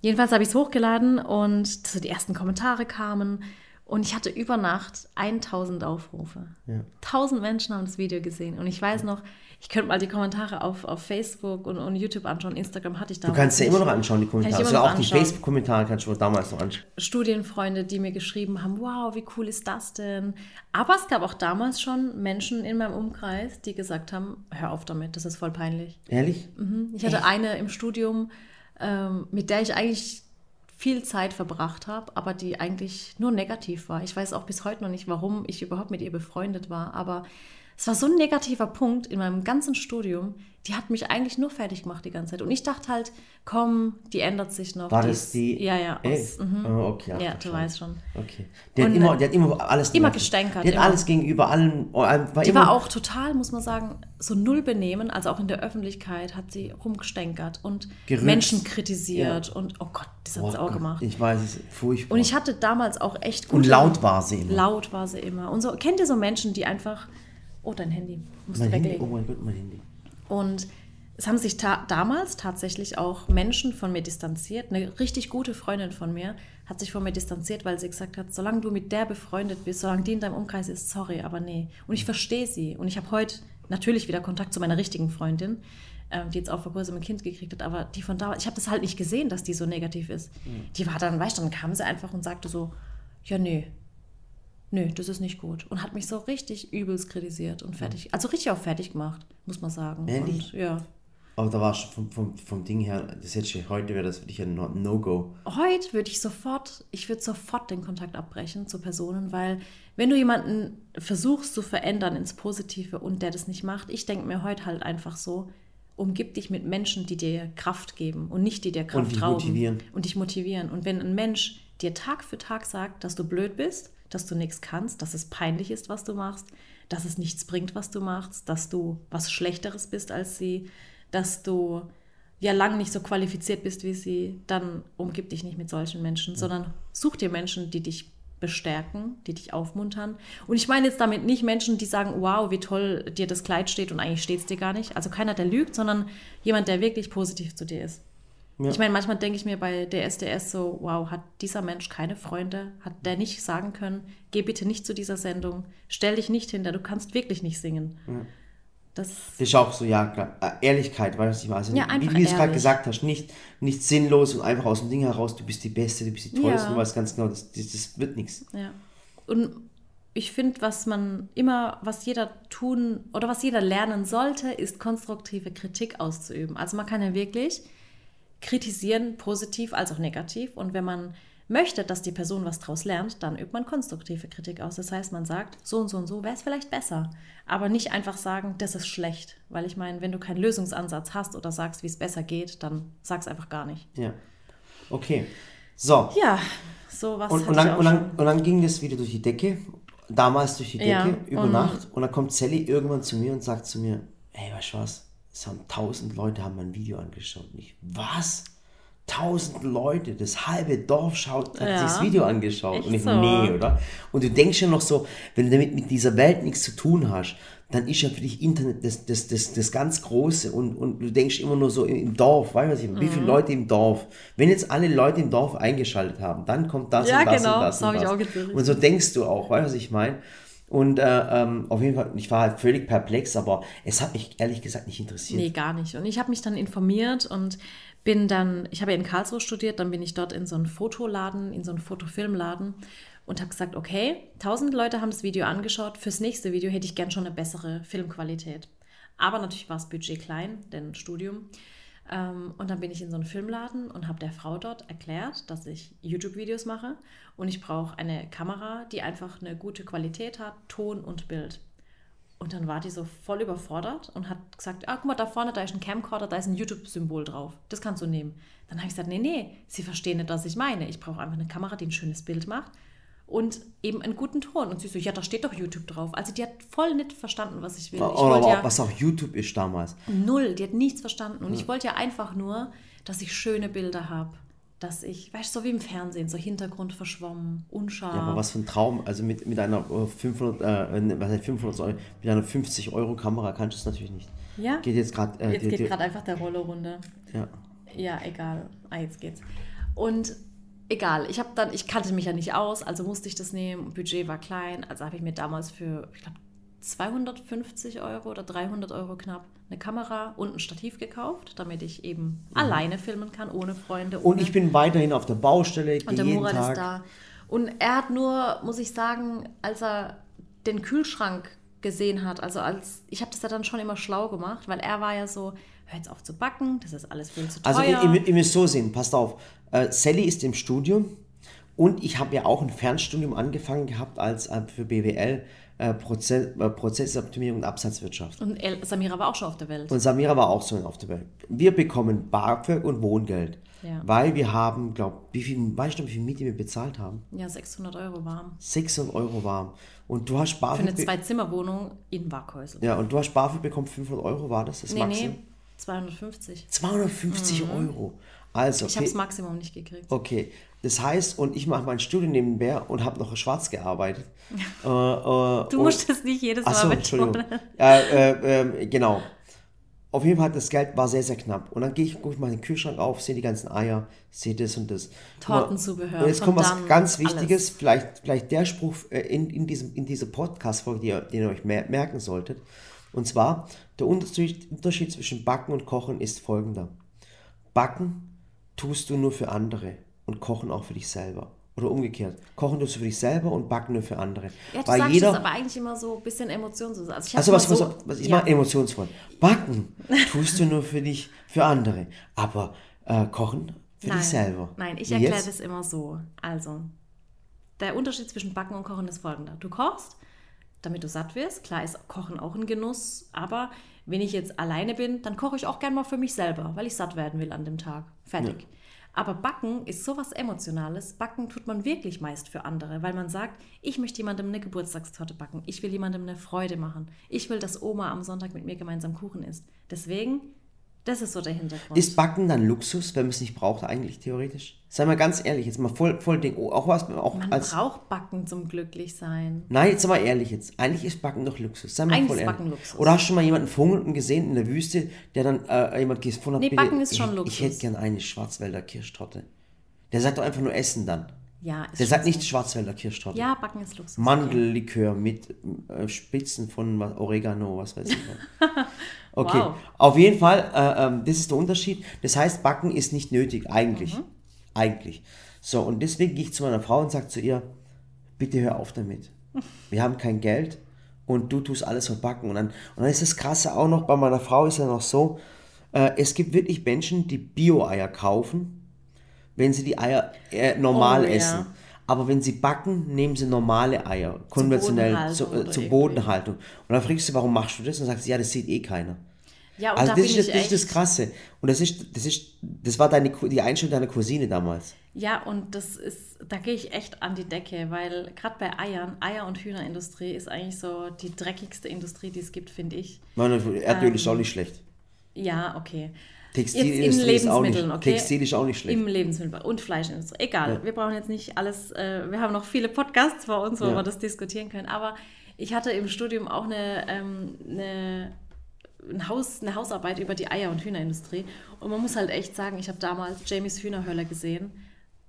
Jedenfalls habe ich es hochgeladen und die ersten Kommentare kamen. Und ich hatte über Nacht 1000 Aufrufe. 1000 Menschen haben das Video gesehen. Und ich weiß noch, ich könnte mal die Kommentare auf, auf Facebook und, und YouTube anschauen. Instagram hatte ich Du damals. kannst ja immer noch anschauen, die Kommentare. Ich Also auch die anschauen. Facebook-Kommentare kannst du damals noch anschauen. Studienfreunde, die mir geschrieben haben, wow, wie cool ist das denn? Aber es gab auch damals schon Menschen in meinem Umkreis, die gesagt haben, hör auf damit, das ist voll peinlich. Ehrlich? Ich hatte eine im Studium, ähm, mit der ich eigentlich viel Zeit verbracht habe, aber die eigentlich nur negativ war. Ich weiß auch bis heute noch nicht, warum ich überhaupt mit ihr befreundet war, aber es war so ein negativer Punkt in meinem ganzen Studium, die hat mich eigentlich nur fertig gemacht die ganze Zeit. Und ich dachte halt, komm, die ändert sich noch. War die das ist- die? Ja, ja. Aus, mhm. Oh, okay, ach, Ja, du weißt schon. Okay. Die hat, Und, immer, die hat immer alles immer gemacht. gestänkert, Die hat immer. alles gegenüber allen. War Die war auch total, muss man sagen, so null benehmen, also auch in der Öffentlichkeit hat sie rumgestänkert und Gerülpst. Menschen kritisiert und oh Gott, das hat Oh sie auch Gott, gemacht. Ich weiß, es furchtbar. Und ich hatte damals auch echt Und gute- laut war sie immer. Laut war sie immer. Und so, kennt ihr so Menschen, die einfach, oh, dein Handy, musst mein du Handy, weglegen. oh mein Gott, mein Handy. Und es haben sich ta damals tatsächlich auch Menschen von mir distanziert. Eine richtig gute Freundin von mir hat sich von mir distanziert, weil sie gesagt hat, solange du mit der befreundet bist, solange die in deinem Umkreis ist, sorry, aber nee. Und ich verstehe sie. Und ich habe heute natürlich wieder Kontakt zu meiner richtigen Freundin, ähm, die jetzt auch vor kurzem ein Kind gekriegt hat, aber die von damals, ich habe das halt nicht gesehen, dass die so negativ ist. Die war dann, weißt du, dann kam sie einfach und sagte so, ja, nee, nö, das ist nicht gut. Und hat mich so richtig übelst kritisiert und fertig, also richtig auch fertig gemacht, muss man sagen. Ehrlich? Und, ja. Aber da war schon vom, vom, vom Ding her, das jetzt heute wäre das für dich ein No- No-Go. Heute würde ich sofort, ich würde sofort den Kontakt abbrechen zu Personen, weil wenn du jemanden versuchst zu verändern ins Positive und der das nicht macht, ich denke mir heute halt einfach so, umgib dich mit Menschen, die dir Kraft geben und nicht die dir Kraft dich rauben. motivieren. Und dich motivieren. Und wenn ein Mensch dir Tag für Tag sagt, dass du blöd bist, dass du nichts kannst, dass es peinlich ist, was du machst, dass es nichts bringt, was du machst, dass du was Schlechteres bist als sie, dass du ja lang nicht so qualifiziert bist wie sie, dann umgib dich nicht mit solchen Menschen, sondern such dir Menschen, die dich bestärken, die dich aufmuntern. Und ich meine jetzt damit nicht Menschen, die sagen, wow, wie toll dir das Kleid steht und eigentlich steht es dir gar nicht. Also keiner, der lügt, sondern jemand, der wirklich positiv zu dir ist. Ja. Ich meine, manchmal denke ich mir bei DSDS so, wow, hat dieser Mensch keine Freunde? Hat der nicht sagen können, geh bitte nicht zu dieser Sendung, stell dich nicht hinter, du kannst wirklich nicht singen. Ja. Das, das ist auch so, ja, klar. Äh, Ehrlichkeit, weißt du, also ja, wie, wie du es gerade gesagt hast, nicht, nicht sinnlos und einfach aus dem Ding heraus, du bist die Beste, du bist die Tollste, ja. du weißt ganz genau, das, das, das wird nichts. Ja. Und ich finde, was man immer, was jeder tun oder was jeder lernen sollte, ist konstruktive Kritik auszuüben. Also man kann ja wirklich kritisieren, positiv als auch negativ. Und wenn man möchte, dass die Person was daraus lernt, dann übt man konstruktive Kritik aus. Das heißt, man sagt, so und so und so wäre es vielleicht besser. Aber nicht einfach sagen, das ist schlecht. Weil ich meine, wenn du keinen Lösungsansatz hast oder sagst, wie es besser geht, dann sag es einfach gar nicht. Ja. Okay. So. Ja, so was. Und, und, dann, und, dann, und dann ging das wieder durch die Decke. Damals durch die Decke, ja, über Nacht. Und dann kommt Sally irgendwann zu mir und sagt zu mir, hey, weißt du was? Es haben tausend Leute haben mein Video angeschaut. Und ich, was? tausend Leute, das halbe Dorf schaut, hat ja, sich das Video angeschaut. Und ich, so. nee, oder? Und du denkst ja noch so, wenn du damit mit dieser Welt nichts zu tun hast, dann ist ja für dich Internet das, das, das, das ganz Große und, und du denkst immer nur so im, Dorf, weißt du, wie viele mhm. Leute im Dorf. Wenn jetzt alle Leute im Dorf eingeschaltet haben, dann kommt das ja, und das genau, und das, das und das. Ich auch gedacht. Und so denkst du auch, weißt du, was ich meine? Und äh, ähm, auf jeden Fall, ich war halt völlig perplex, aber es hat mich ehrlich gesagt nicht interessiert. Nee, gar nicht. Und ich habe mich dann informiert und bin dann, ich habe ja in Karlsruhe studiert, dann bin ich dort in so einen Fotoladen, in so einen Fotofilmladen und habe gesagt, okay, tausend Leute haben das Video angeschaut, fürs nächste Video hätte ich gern schon eine bessere Filmqualität. Aber natürlich war das Budget klein, denn Studium. Ähm, und dann bin ich in so einen Filmladen und habe der Frau dort erklärt, dass ich YouTube-Videos mache und ich brauche eine Kamera, die einfach eine gute Qualität hat, Ton und Bild. Und dann war die so voll überfordert und hat gesagt, ah, guck mal, da vorne, da ist ein Camcorder, da ist ein YouTube-Symbol drauf. Das kannst du nehmen. Dann habe ich gesagt, nee, nee, sie verstehen nicht, was ich meine. Ich brauche einfach eine Kamera, die ein schönes Bild macht und eben einen guten Ton. Und sie so, ja, da steht doch YouTube drauf. Also die hat voll nicht verstanden, was ich will. Ich Oder aber ja, was auch YouTube ist damals. Null, die hat nichts verstanden. Und ja. ich wollte ja einfach nur, dass ich schöne Bilder habe dass ich, weißt du, so wie im Fernsehen, so Hintergrund verschwommen, unscharf. Ja, aber was für ein Traum. Also mit, mit einer 500, äh, äh was heißt 500 Euro, mit einer 50 Euro Kamera kannst du es natürlich nicht. Ja? Geht jetzt gerade. Äh, jetzt geht gerade einfach der Roller runter. Ja. Ja, egal. Ah, jetzt geht's. Und egal, ich habe dann, ich kannte mich ja nicht aus, also musste ich das nehmen. Budget war klein, also habe ich mir damals für, ich glaube, 250 Euro oder 300 Euro knapp eine Kamera und ein Stativ gekauft, damit ich eben mhm. alleine filmen kann, ohne Freunde. Ohne und ich bin weiterhin auf der Baustelle. Und der Murat Tag. ist da. Und er hat nur, muss ich sagen, als er den Kühlschrank gesehen hat, also als ich habe das ja dann schon immer schlau gemacht, weil er war ja so, hör jetzt auf zu backen, das ist alles viel zu also teuer. Also ihr, ihr müsst so sehen, passt auf, äh, Sally ist im Studium und ich habe ja auch ein Fernstudium angefangen gehabt als äh, für BWL äh, Prozess, äh, Prozessoptimierung und Absatzwirtschaft. Und El Samira war auch schon auf der Welt. Und Samira war auch schon auf der Welt. Wir bekommen BAföG und Wohngeld. Ja. Weil wir haben, glaube wie viel, weißt du, wie viel Miete wir bezahlt haben? Ja, 600 Euro warm. 600 Euro warm. Und du hast BAföG. Für eine Zwei-Zimmer-Wohnung in Wackhäusl. Ja, und du hast BAföG bekommen 500 Euro, war das das nee, Maximum? Nee, 250. 250 mhm. Euro. Also, okay. Ich habe das Maximum nicht gekriegt. Okay, das heißt, und ich mache mein Studium nebenbei und habe noch schwarz gearbeitet. äh, äh, du musst das nicht jedes Mal achso, Entschuldigung. äh, äh, genau. Auf jeden Fall, das Geld war sehr, sehr knapp. Und dann gehe ich, gucke ich mal den Kühlschrank auf, sehe die ganzen Eier, sehe das und das. Tortenzubehör. Und jetzt kommt was ganz Wichtiges, vielleicht, vielleicht der Spruch äh, in, in, diesem, in dieser Podcast-Folge, den, den ihr euch merken solltet. Und zwar, der Unterschied, Unterschied zwischen Backen und Kochen ist folgender. Backen tust du nur für andere und kochen auch für dich selber. Oder umgekehrt. Kochen tust du für dich selber und backen nur für andere. Ja, du Weil sagst jeder, das aber eigentlich immer so ein bisschen emotionslos. Also, ich also was, so, was, was ich ja. mache emotionsvoll. Backen tust du nur für dich, für andere. Aber äh, kochen für Nein. dich selber. Nein, ich erkläre das immer so. Also, der Unterschied zwischen Backen und Kochen ist folgender. Du kochst, damit du satt wirst. Klar ist Kochen auch ein Genuss, aber wenn ich jetzt alleine bin, dann koche ich auch gern mal für mich selber, weil ich satt werden will an dem Tag. Fertig. Ja. Aber Backen ist sowas Emotionales. Backen tut man wirklich meist für andere, weil man sagt, ich möchte jemandem eine Geburtstagstorte backen. Ich will jemandem eine Freude machen. Ich will, dass Oma am Sonntag mit mir gemeinsam Kuchen isst. Deswegen Das ist so der Hintergrund. Ist Backen dann Luxus, wenn man es nicht braucht eigentlich theoretisch? Sei mal ganz ehrlich, jetzt mal voll, voll Ding. Oh, Auch was, auch Man als. braucht Backen zum Glücklichsein. Nein, jetzt mal ehrlich jetzt. Eigentlich ist Backen doch Luxus. Sei mal Eigentlich voll ist ehrlich. Backen Luxus. Oder hast du schon mal jemanden funkelnden gesehen in der Wüste, der dann äh, jemand gefunden hat, Nee, Backen ist schon ich, Luxus. Ich hätte gern eine Schwarzwälder Kirschtorte. Der sagt doch einfach nur Essen dann. Ja, ist Der sagt nicht Schwarzwälder Kirschtorte. Ja, Backen ist Luxus. Mandellikör mit äh, Spitzen von Oregano, was weiß ich. Okay, Wow. auf jeden Fall, äh, ähm, das ist der Unterschied. Das heißt, Backen ist nicht nötig, eigentlich. Mhm. Eigentlich. So, und deswegen gehe ich zu meiner Frau und sage zu ihr, bitte hör auf damit. Wir haben kein Geld und du tust alles für Backen. Und dann, und dann ist das Krasse auch noch, bei meiner Frau ist ja noch so, äh, es gibt wirklich Menschen, die Bio-Eier kaufen, wenn sie die Eier äh, normal Oh, ja. essen. Aber wenn sie backen, nehmen sie normale Eier, konventionell, Bodenhaltung zu, äh, zur. Bodenhaltung. Und dann fragst du, warum machst du das? Und dann sagst du, ja, das sieht eh keiner. Ja, und Also da das ist, das, echt, ist das Krasse. Und das ist, das ist, das war deine, die Einstellung deiner Cousine damals. Ja, und das ist, da gehe ich echt an die Decke, weil gerade bei Eiern, Eier- und Hühnerindustrie ist eigentlich so die dreckigste Industrie, die es gibt, finde ich. Erdöl ist auch nicht schlecht. Ja, okay. Textilindustrie ist auch nicht, okay? Textil ist auch nicht schlecht. Im Lebensmittel und Fleischindustrie. Egal, wir brauchen jetzt nicht alles, äh, wir haben noch viele Podcasts bei uns, wo Ja. wir das diskutieren können. Aber ich hatte im Studium auch eine, ähm, eine, ein Haus, eine Hausarbeit über die Eier- und Hühnerindustrie. Und man muss halt echt sagen, ich habe damals Jamies Hühnerhölle gesehen.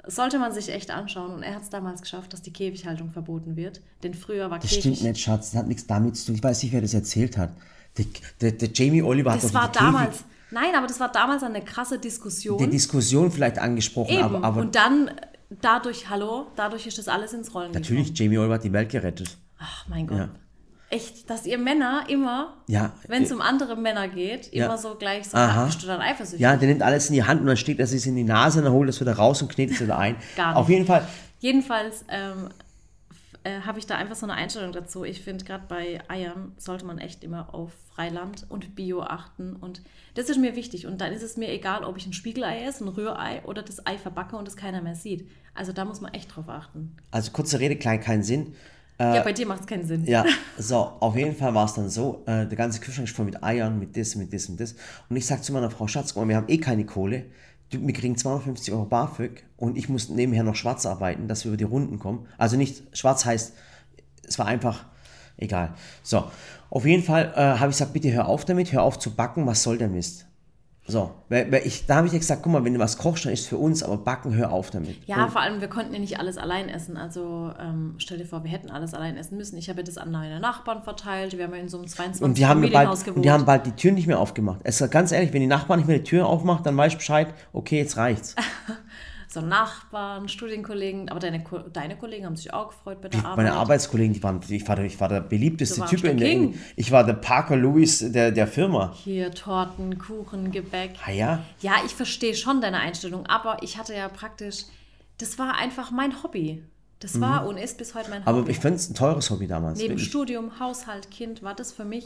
Sollte man sich echt anschauen. Und er hat es damals geschafft, dass die Käfighaltung verboten wird. Denn früher war Das Käfig... stimmt nicht, Schatz. Das hat nichts damit zu tun. Ich weiß nicht, wer das erzählt hat. Der, der, der Jamie Oliver hat Das doch war die Käfig- damals... Nein, aber das war damals eine krasse Diskussion. der Diskussion vielleicht angesprochen, Eben. aber, aber und dann, dadurch, hallo, dadurch ist das alles ins Rollen natürlich, Jamie Oliver hat die Welt gerettet. Ach mein Gott. Ja. Echt, dass ihr Männer immer, Ja, wenn es äh, um andere Männer geht, ja. immer so gleich so, bist du dann eifersüchtig? Ja, der nimmt alles in die Hand und dann steckt er sich in die Nase und dann holt es wieder raus und knetet es wieder ein. Gar nicht. Auf jeden Fall, Jedenfalls ähm, äh, habe ich da einfach so eine Einstellung dazu. Ich finde, gerade bei Eiern sollte man echt immer auf Freiland und Bio achten. Und das ist mir wichtig. Und dann ist es mir egal, ob ich ein Spiegelei esse, ein Rührei oder das Ei verbacke und es keiner mehr sieht. Also da muss man echt drauf achten. also kurze Rede, klein, keinen Sinn. ja, bei dir macht es keinen Sinn. Ja, so, auf jeden Fall war es dann so, äh, der ganze Kühlschrank ist voll mit Eiern, mit das, mit das und das. Und ich sag zu meiner Frau, Schatz, wir haben eh keine Kohle. Wir kriegen 250 Euro BAföG und ich muss nebenher noch schwarz arbeiten, dass wir über die Runden kommen. Also nicht, schwarz heißt, es war einfach, egal. So, auf jeden Fall äh, habe ich gesagt, bitte hör auf damit, hör auf zu backen, was soll der Mist? So, weil, weil ich, da habe ich ja gesagt, guck mal, wenn du was kochst, dann ist für uns, aber backen, hör auf damit. Ja, vor allem, wir konnten ja nicht alles allein essen. Also ähm, stell dir vor, wir hätten alles allein essen müssen. Ich habe ja das an meine Nachbarn verteilt. Wir haben ja in so einem 22 Und die haben, bald, Familienhaus und gewohnt. die haben bald die Tür nicht mehr aufgemacht. Es ist ganz ehrlich, wenn die Nachbarn nicht mehr die Tür aufmacht, dann weiß ich Bescheid, okay, jetzt reicht's. so Nachbarn, Studienkollegen. Aber deine, deine Kollegen haben sich auch gefreut bei der Arbeit. Meine Arbeitskollegen, die waren, ich war, der- ich war der beliebteste Typ der in der, King. ich war der Parker Lewis der, der Firma. Hier Torten, Kuchen, Gebäck. Ah ja, Ja, ich verstehe schon deine Einstellung, aber ich hatte ja praktisch, das war einfach mein Hobby. Das war und ist bis heute mein Hobby. Mhm. aber ich fand es ein teures Hobby damals. Neben wirklich. Studium, Haushalt, Kind war das für mich.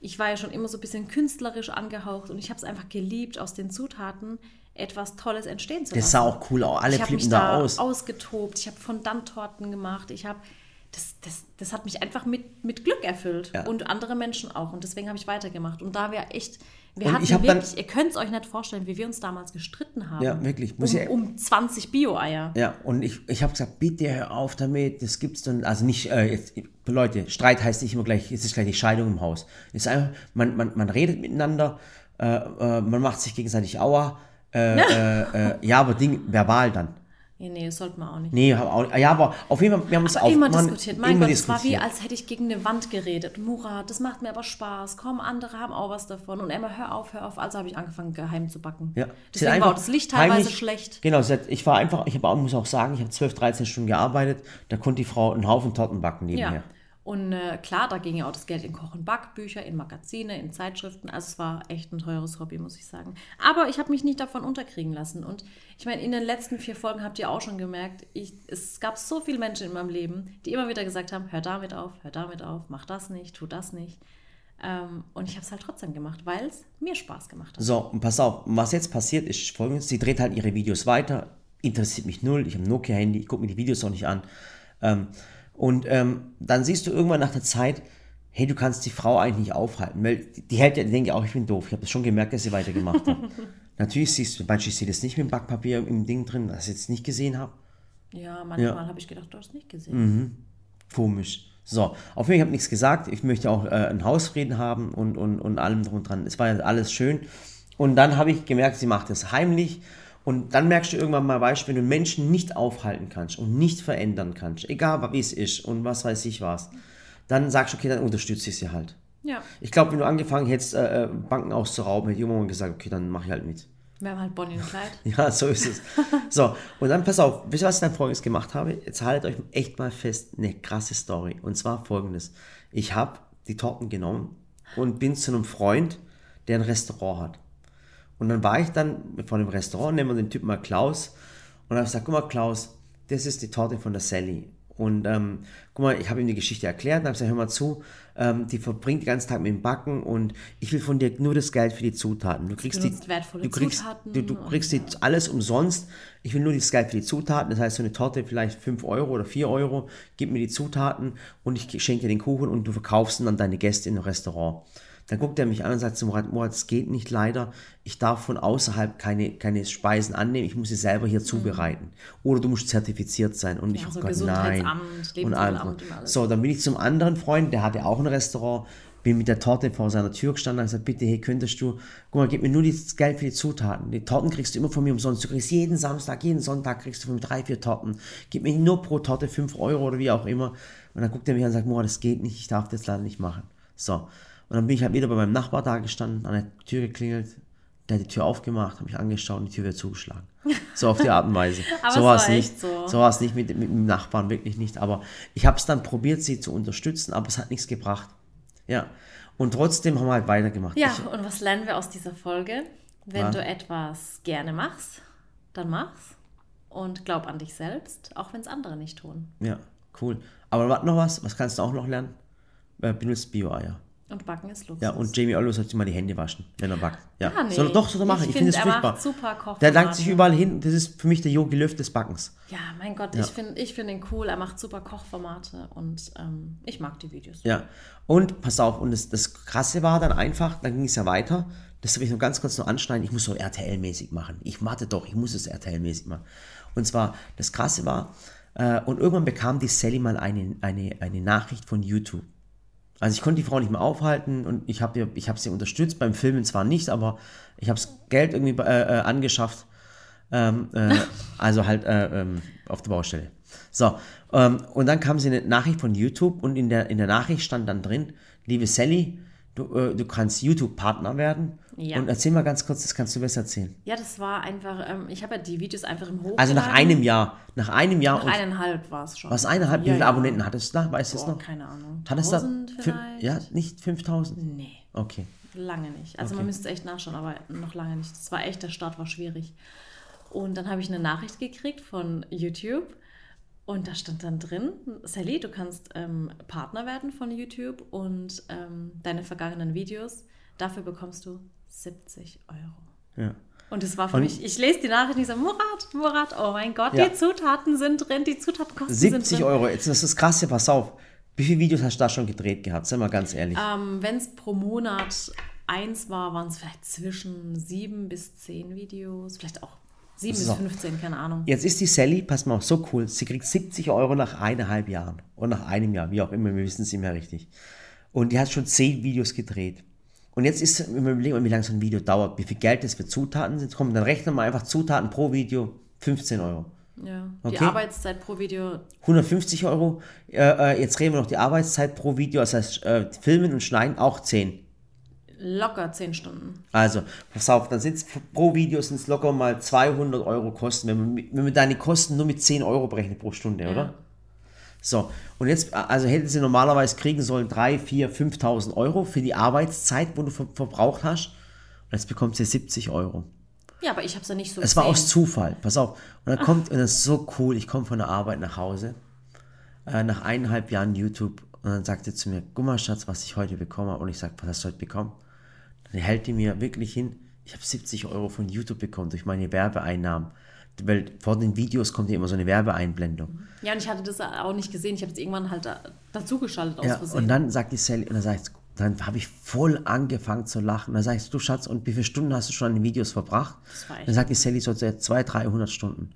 Ich war ja schon immer so ein bisschen künstlerisch angehaucht und ich habe es einfach geliebt, aus den Zutaten etwas Tolles entstehen zu lassen. Das sah auch cool aus, alle ich flippen da aus. ausgetobt, ich habe Fondant-Torten gemacht, ich habe das, das, das hat mich einfach mit, mit Glück erfüllt Ja. und andere Menschen auch und deswegen habe ich weitergemacht und da wir echt, wir Und hatten ich hab dann- wirklich, ihr könnt es euch nicht vorstellen, wie wir uns damals gestritten haben. Ja, wirklich. Muss um, ich- um 20 Bio-Eier. Ja, und ich, ich habe gesagt, bitte hör auf damit, das gibt's dann, also nicht, äh, jetzt, Leute, Streit heißt nicht immer gleich, es ist gleich die Scheidung im Haus. Es ist einfach, man, man, man redet miteinander, äh, äh, man macht sich gegenseitig Aua, äh, äh, äh, ja, aber Ding, verbal dann. Ja, nee, das sollte man auch nicht. Nee, hab auch, ja, aber auf jeden Fall, wir haben uns auf, immer diskutiert. Mein immer Gott, es war wie, als hätte ich gegen eine Wand geredet. Murat, das macht mir aber Spaß. Komm, andere haben auch was davon. Und Emma, hör auf, hör auf. Also habe ich angefangen, geheim zu backen. Ja. Deswegen war auch das Licht teilweise heimlich- schlecht. Genau, ich war einfach, ich auch, muss auch sagen, ich habe 12, 13 Stunden gearbeitet, da konnte die Frau einen Haufen Torten backen nebenher. Ja. Und äh, klar, da ging ja auch das Geld in Koch- und Backbücher, in Magazine, in Zeitschriften. Also es war echt ein teures Hobby, muss ich sagen. Aber ich habe mich nicht davon unterkriegen lassen. Und ich meine, in den letzten vier Folgen habt ihr auch schon gemerkt, ich, es gab so viele Menschen in meinem Leben, die immer wieder gesagt haben, hör damit auf, hör damit auf, mach das nicht, tu das nicht. Ähm, und ich habe es halt trotzdem gemacht, weil es mir Spaß gemacht hat. So, und pass auf, was jetzt passiert ist folgendes, sie dreht halt ihre Videos weiter, interessiert mich null, ich habe ein Nokia-Handy, ich gucke mir die Videos auch nicht an. Ähm, und ähm, dann siehst du irgendwann nach der Zeit, hey, du kannst die Frau eigentlich nicht aufhalten, weil die hält ja, die denkt ja auch, ich bin doof. Ich habe das schon gemerkt, dass sie weitergemacht hat. Natürlich siehst du, manchmal sehe das nicht mit dem Backpapier im Ding drin, was ich jetzt nicht gesehen habe. Ja, manchmal Ja. habe ich gedacht, du hast nicht gesehen. Komisch. So, auf jeden Fall, ich habe nichts gesagt. Ich möchte auch äh, einen Hausfrieden haben und, und, und allem drum und dran. Es war ja alles schön. Und dann habe ich gemerkt, sie macht es heimlich. Und dann merkst du irgendwann mal, weißt, du, wenn du Menschen nicht aufhalten kannst und nicht verändern kannst, egal wie es ist und was weiß ich was, dann sagst du, okay, dann unterstütze ich sie halt. Ja, Ich glaube, wenn du angefangen hättest, äh, äh, Banken auszurauben, hätte jemand gesagt, okay, dann mach ich halt mit. wir haben halt Bonnie und Clyde. Ja, so ist es. So, und dann pass auf, wisst ihr, was ich dann folgendes gemacht habe? Jetzt haltet euch echt mal fest, eine krasse Story. Und zwar folgendes. Ich habe die Torten genommen und bin zu einem Freund, der ein Restaurant hat. Und dann war ich dann vor dem Restaurant, nehmen wir den Typen mal Klaus. Und habe gesagt, guck mal Klaus, das ist die Torte von der Sally. Und ähm, guck mal, ich habe ihm die Geschichte erklärt und habe gesagt, hör mal zu, ähm, die verbringt den ganzen Tag mit dem Backen und ich will von dir nur das Geld für die Zutaten. Du kriegst die, du kriegst, Zutaten du, du kriegst die alles umsonst. Ich will nur das Geld für die Zutaten. Das heißt, so eine Torte vielleicht 5 Euro oder 4 Euro. Gib mir die Zutaten und ich schenke dir den Kuchen und du verkaufst ihn an deine Gäste im Restaurant. Dann guckt er mich an und sagt zu Murat, Murat, es geht nicht leider. Ich darf von außerhalb keine, keine Speisen annehmen. Ich muss sie selber hier zubereiten. Oder du musst zertifiziert sein. Und ich, Mhm. Ja, oh Gott, nein. Und allem. und. So, dann bin ich zum anderen Freund, der hatte auch ein Restaurant, bin mit der Torte vor seiner Tür gestanden und gesagt, bitte, hey, könntest du, guck mal, gib mir nur das Geld für die Zutaten. Die Torten kriegst du immer von mir umsonst. Du kriegst jeden Samstag, jeden Sonntag kriegst du von mir drei, vier Torten. Gib mir nur pro Torte fünf Euro oder wie auch immer. Und dann guckt er mich an und sagt, Mora, das geht nicht, ich darf das leider nicht machen. So. Und dann bin ich halt wieder bei meinem Nachbar da gestanden, an der Tür geklingelt, der hat die Tür aufgemacht, habe mich angeschaut und die Tür wieder zugeschlagen. So auf die Art und Weise. Aber so war es nicht. so. so war es nicht mit, mit dem Nachbarn, wirklich nicht. Aber ich habe es dann probiert, sie zu unterstützen, aber es hat nichts gebracht. Ja. Und trotzdem haben wir halt weitergemacht. Ja, Ich, und was lernen wir aus dieser Folge? Wenn Was? du etwas gerne machst, dann mach's. Und glaub an dich selbst, auch wenn es andere nicht tun. ja, cool. Aber warte noch was, was kannst du auch noch lernen? Äh, benutzt Bio-Eier. Und backen ist Luxus. Ja, und Jamie Oliver sollte sich mal die Hände waschen, wenn er backt. Ja, Ja, nee. soll er doch, er machen. Ich Ich, finde find, es er furchtbar. super Kochformate. Der langt sich überall hin. Das ist für mich der Jogi Löw des Backens. Ja, mein Gott, ich finde ich find ihn cool. Er macht super Kochformate und ähm, ich mag die Videos. Ja, und pass auf, und das, das Krasse war dann einfach, dann ging es ja weiter, das habe ich noch ganz kurz noch anschneiden, ich muss so RTL-mäßig machen. Ich warte doch, ich muss es RTL-mäßig machen. Und zwar, das Krasse war, äh, und irgendwann bekam die Sally mal eine, eine, eine Nachricht von YouTube. Also ich konnte die Frau nicht mehr aufhalten und ich habe ich hab sie unterstützt, beim Filmen zwar nicht, aber ich habe das Geld irgendwie äh, äh, angeschafft. Ähm, äh, also halt äh, ähm, auf der Baustelle. So, ähm, und dann kam sie eine Nachricht von YouTube und in der, in der Nachricht stand dann drin, liebe Sally, du, äh, du kannst YouTube-Partner werden. Ja. Und erzähl mal ganz kurz, das kannst du besser erzählen. Ja, das war einfach, ähm, ich habe ja die Videos einfach im Hochgeladen. Also nach einem Jahr, nach einem Jahr Nach und eineinhalb war es schon. was eineinhalb, wie Ja, viele ja. Abonnenten hattest du da? Weißt du es noch? keine Ahnung. Hattest du da? 1000 fün- vielleicht? Ja, nicht 5000? Nee. Okay. Lange nicht. Also man müsste echt nachschauen, aber noch lange nicht. Das war echt, der Start war schwierig. Und dann habe ich eine Nachricht gekriegt von YouTube und da stand dann drin, Sally, du kannst ähm, Partner werden von YouTube und ähm, deine vergangenen Videos, dafür bekommst du 70 Euro. Ja. Und es war für Und- mich, ich lese die Nachricht und ich so, Murat, Murat, oh mein Gott, Ja. die Zutaten sind drin, die Zutatenkosten sind 70 drin. Euro, jetzt das ist krass, pass auf. Wie viele Videos hast du da schon gedreht gehabt? Sei mal ganz ehrlich. Ähm, Wenn es pro Monat eins war, waren es vielleicht zwischen sieben bis zehn Videos, vielleicht auch sieben bis 15, keine Ahnung. Jetzt ist die Sally, pass mal auf, so cool. Sie kriegt 70 Euro nach eineinhalb Jahren. Oder nach einem Jahr, wie auch immer, wir wissen es mehr richtig. Und die hat schon 10 Videos gedreht. Und jetzt ist, wenn wir überlegen, wie lange so ein Video dauert, wie viel Geld das für Zutaten sind, komm, dann rechnen wir einfach Zutaten pro Video 15 Euro. Ja. Okay. Die Arbeitszeit pro Video, 150 Euro. Äh, äh, jetzt reden wir noch die Arbeitszeit pro Video, das heißt, äh, Filmen und Schneiden auch 10. locker 10 Stunden. Also, pass auf, dann sind es pro Video sind es locker mal 200 Euro Kosten, wenn man, wenn man deine Kosten nur mit 10 Euro berechnet pro Stunde, oder? So, und jetzt, also hätten sie normalerweise kriegen sollen 3, 4, 5.000 Euro für die Arbeitszeit, wo du ver verbraucht hast. Und jetzt bekommt sie 70 Euro. Ja, aber ich habe es ja nicht so Es war aus Zufall, pass auf. Und dann kommt, und das ist so cool, ich komme von der Arbeit nach Hause, äh, nach eineinhalb Jahren YouTube, und dann sagt sie zu mir, guck mal, Schatz, was ich heute bekommen habe. Und ich sage, was hast du heute bekommen? Dann hält die mir wirklich hin, ich habe 70 Euro von YouTube bekommen durch meine Werbeeinnahmen. Weil vor den Videos kommt ja immer so eine Werbeeinblendung. Ja, und ich hatte das auch nicht gesehen. Ich habe es irgendwann halt da, dazugeschaltet aus Ja, Versehen. und dann sagt die Sally, und dann, sag ich, dann habe ich voll angefangen zu lachen. Und dann sagst du, Schatz, und wie viele Stunden hast du schon an den Videos verbracht? Das war echt Dann sagt die Sally so, 200, 300 Stunden.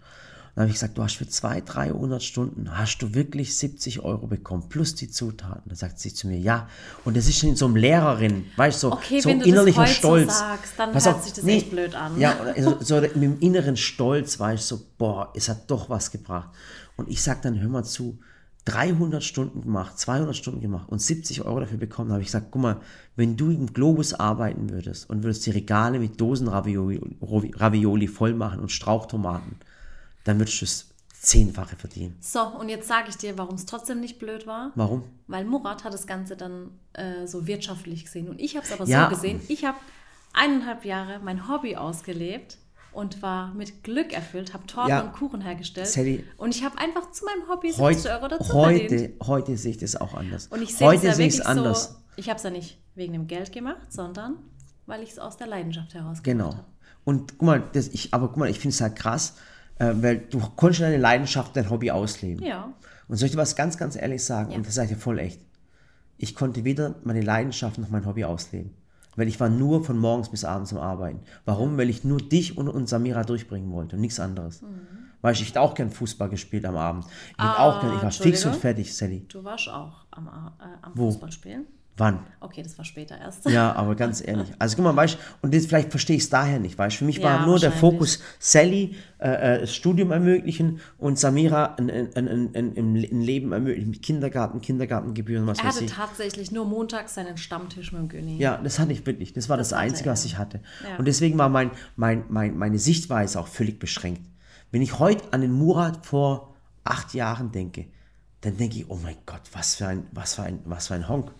Dann habe ich gesagt, du hast für 200, 300 Stunden, hast du wirklich 70 Euro bekommen, plus die Zutaten. Dann sagt sie zu mir, ja. Und das ist in so einem Lehrerin, weißt du, so, Okay, so wenn du das innerlicher heute so Stolz. sagst, dann Pass hört auf, sich das echt blöd an. Ja, so, so mit dem inneren Stolz war ich so, boah, es hat doch was gebracht. Und ich sag dann, hör mal zu, 300 Stunden gemacht, 200 Stunden gemacht und 70 Euro dafür bekommen, habe ich gesagt, guck mal, wenn du im Globus arbeiten würdest und würdest die Regale mit Dosen Ravioli, Ravioli voll machen und Strauchtomaten, dann würdest du es zehnfache verdienen. So, und jetzt sage ich dir, warum es trotzdem nicht blöd war. Warum? Weil Murat hat das Ganze dann äh, so wirtschaftlich gesehen. Und ich habe es aber Ja. so gesehen. Ich habe eineinhalb Jahre mein Hobby ausgelebt und war mit Glück erfüllt, habe Torten Ja. und Kuchen hergestellt. Sally, und ich habe einfach zu meinem Hobby 70 Euro Heute, dazu verdient. heute, heute sehe ich das auch anders. Und ich sehe es heute ja wirklich anders. so, ich habe es ja nicht wegen dem Geld gemacht, sondern weil ich es aus der Leidenschaft heraus gemacht Genau. habe. Und guck mal, das, ich, aber guck mal, ich finde es halt krass, äh, weil du konntest deine Leidenschaft, dein Hobby ausleben. Ja. Und soll ich dir was ganz, ganz ehrlich sagen? Ja. Und das sage ich dir voll echt. Ich konnte weder meine Leidenschaft noch mein Hobby ausleben. Weil ich war nur von morgens bis abends am Arbeiten. Warum? Weil ich nur dich und, und Samira durchbringen wollte und nichts anderes. Mhm. Weil ich, hätte auch gern Fußball gespielt am Abend. Ich Ah, auch gern, ich war fix und fertig, Sally. Du warst auch am, äh, am? Fußballspielen. Wann? Okay, das war später erst. Ja, aber ganz ehrlich. Also guck mal, weißt und das, vielleicht verstehe ich es daher nicht, weißt Für mich Ja, war nur der. Fokus Sally, äh, äh, das Studium ermöglichen und Samira ein, ein, ein, ein, Leben ermöglichen mit Kindergarten, Kindergartengebühren, was Er weiß hatte ich. tatsächlich nur montags seinen Stammtisch mit dem Göni. Ja, das hatte ich wirklich. Das war das, Das hatte Einzige, er. was ich hatte. Ja. Und deswegen war mein, mein, mein, meine Sichtweise auch völlig beschränkt. Wenn ich heute an den Murat vor acht Jahren denke, dann denke ich, oh mein Gott, was für ein, was für ein, was für ein Honk.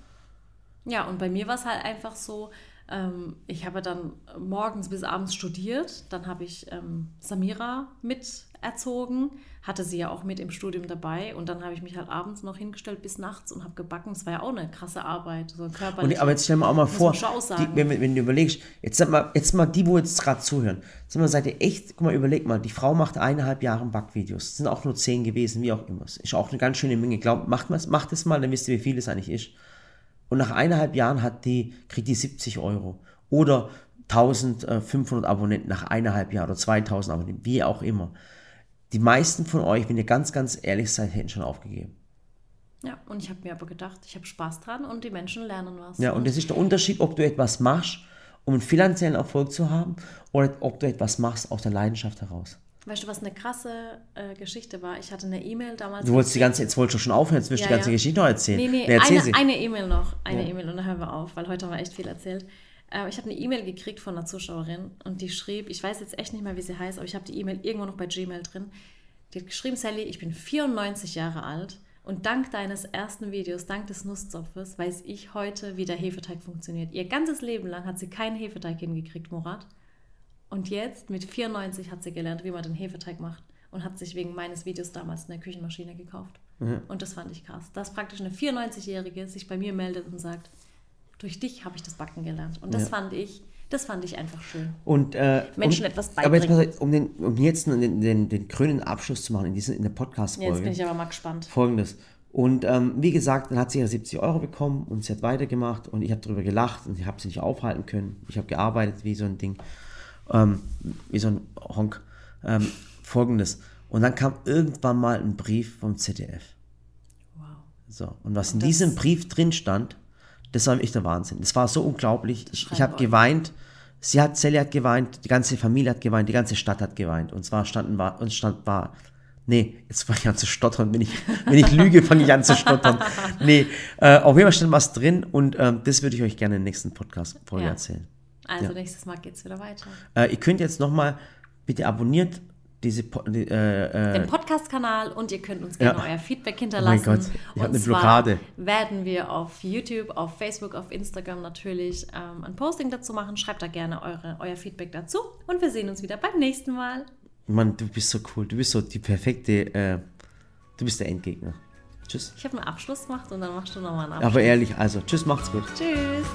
Ja, und bei mir war es halt einfach so, ähm, ich habe dann morgens bis abends studiert, dann habe ich ähm, Samira mit erzogen, hatte sie ja auch mit im Studium dabei und dann habe ich mich halt abends noch hingestellt bis nachts und habe gebacken. Das war ja auch eine krasse Arbeit, so körperlich. Und, aber jetzt stell mal auch mal vor, die, wenn, wenn du überlegst, jetzt sag mal, jetzt mal die, wo jetzt gerade zuhören, sag mal, seid ihr echt, guck mal, überleg mal, die Frau macht eineinhalb Jahre Backvideos, es sind auch nur zehn gewesen, wie auch immer. Es ist auch eine ganz schöne Menge. Glaubt, macht, macht es mal, dann wisst ihr, wie viel es eigentlich ist. Und nach eineinhalb Jahren hat die, kriegt die 70 Euro. Oder 1500 Abonnenten nach eineinhalb Jahren oder 2000 Abonnenten, wie auch immer. Die meisten von euch, wenn ihr ganz, ganz ehrlich seid, hätten schon aufgegeben. ja, und ich habe mir aber gedacht, ich habe Spaß dran und die Menschen lernen was. Ja, und das ist der Unterschied, ob du etwas machst, um einen finanziellen Erfolg zu haben, oder ob du etwas machst aus der Leidenschaft heraus. Weißt du, was eine krasse äh, Geschichte war? Ich hatte eine E-Mail damals. Du wolltest die ganze, jetzt wolltest du schon aufhören, jetzt willst du Ja, die ganze ja. Geschichte noch erzählen. Nee, nee, erzähl eine sie. eine E-Mail noch. Eine Ja. E-Mail und dann hören wir auf, weil heute haben wir echt viel erzählt. Äh, ich habe eine E-Mail gekriegt von einer Zuschauerin und die schrieb, ich weiß jetzt echt nicht mehr, wie sie heißt, aber ich habe die E-Mail irgendwo noch bei Gmail drin. Die hat geschrieben, Sally, ich bin 94 Jahre alt und dank deines ersten Videos, dank des Nusszopfes, weiß ich heute, wie der Hefeteig funktioniert. Ihr ganzes Leben lang hat sie keinen Hefeteig hingekriegt, Murat. Und jetzt, mit 94, hat sie gelernt, wie man den Hefeteig macht und hat sich wegen meines Videos damals eine Küchenmaschine gekauft. Und das fand ich krass. Dass praktisch eine 94-Jährige sich bei mir meldet und sagt, durch dich habe ich das Backen gelernt. Und das Ja. fand ich, das fand ich einfach schön. Und, äh, Menschen um, etwas Aber jetzt, beibringen. auf, um, den, um jetzt den, den, den grünen Abschluss zu machen in, diesen, in der Podcast-Folge. Jetzt bin ich aber mal gespannt. Folgendes. Und ähm, wie gesagt, dann hat sie ihre 70 Euro bekommen und sie hat weitergemacht und ich habe darüber gelacht und ich habe sie nicht aufhalten können. Ich habe gearbeitet wie so ein Ding, ähm, wie so ein Honk. Ähm, Folgendes. Und dann kam irgendwann mal ein Brief vom ZDF. Wow. So, und was in das- diesem Brief drin stand, das war echt der Wahnsinn. Das war so unglaublich. Ich, ich habe geweint. Sie hat, Sally hat geweint, die ganze Familie hat geweint, die ganze Stadt hat geweint. Und zwar standen war, und stand war, nee, jetzt fange ich an zu stottern. Wenn ich, wenn ich lüge, fange ich an zu stottern. Nee, äh, auf jeden Fall stand was drin und ähm, das würde ich euch gerne in der nächsten Podcast-Folge Ja. erzählen. Also Ja. nächstes Mal geht es wieder weiter. Äh, ihr könnt jetzt nochmal, bitte abonniert diese, die, äh, äh, Den Podcast-Kanal und ihr könnt uns gerne Ja. Oh euer Feedback hinterlassen. Gott, ich hab und eine zwar Blockade. werden wir auf YouTube, auf Facebook, auf Instagram natürlich ähm, ein Posting dazu machen. Schreibt da gerne eure, euer Feedback dazu und wir sehen uns wieder beim nächsten Mal. Mann, du bist so cool. Du bist so die perfekte, äh, du bist der Endgegner. Tschüss. Ich habe einen Abschluss gemacht und dann machst du nochmal einen Abschluss. Aber ehrlich, also, tschüss, macht's gut. Tschüss.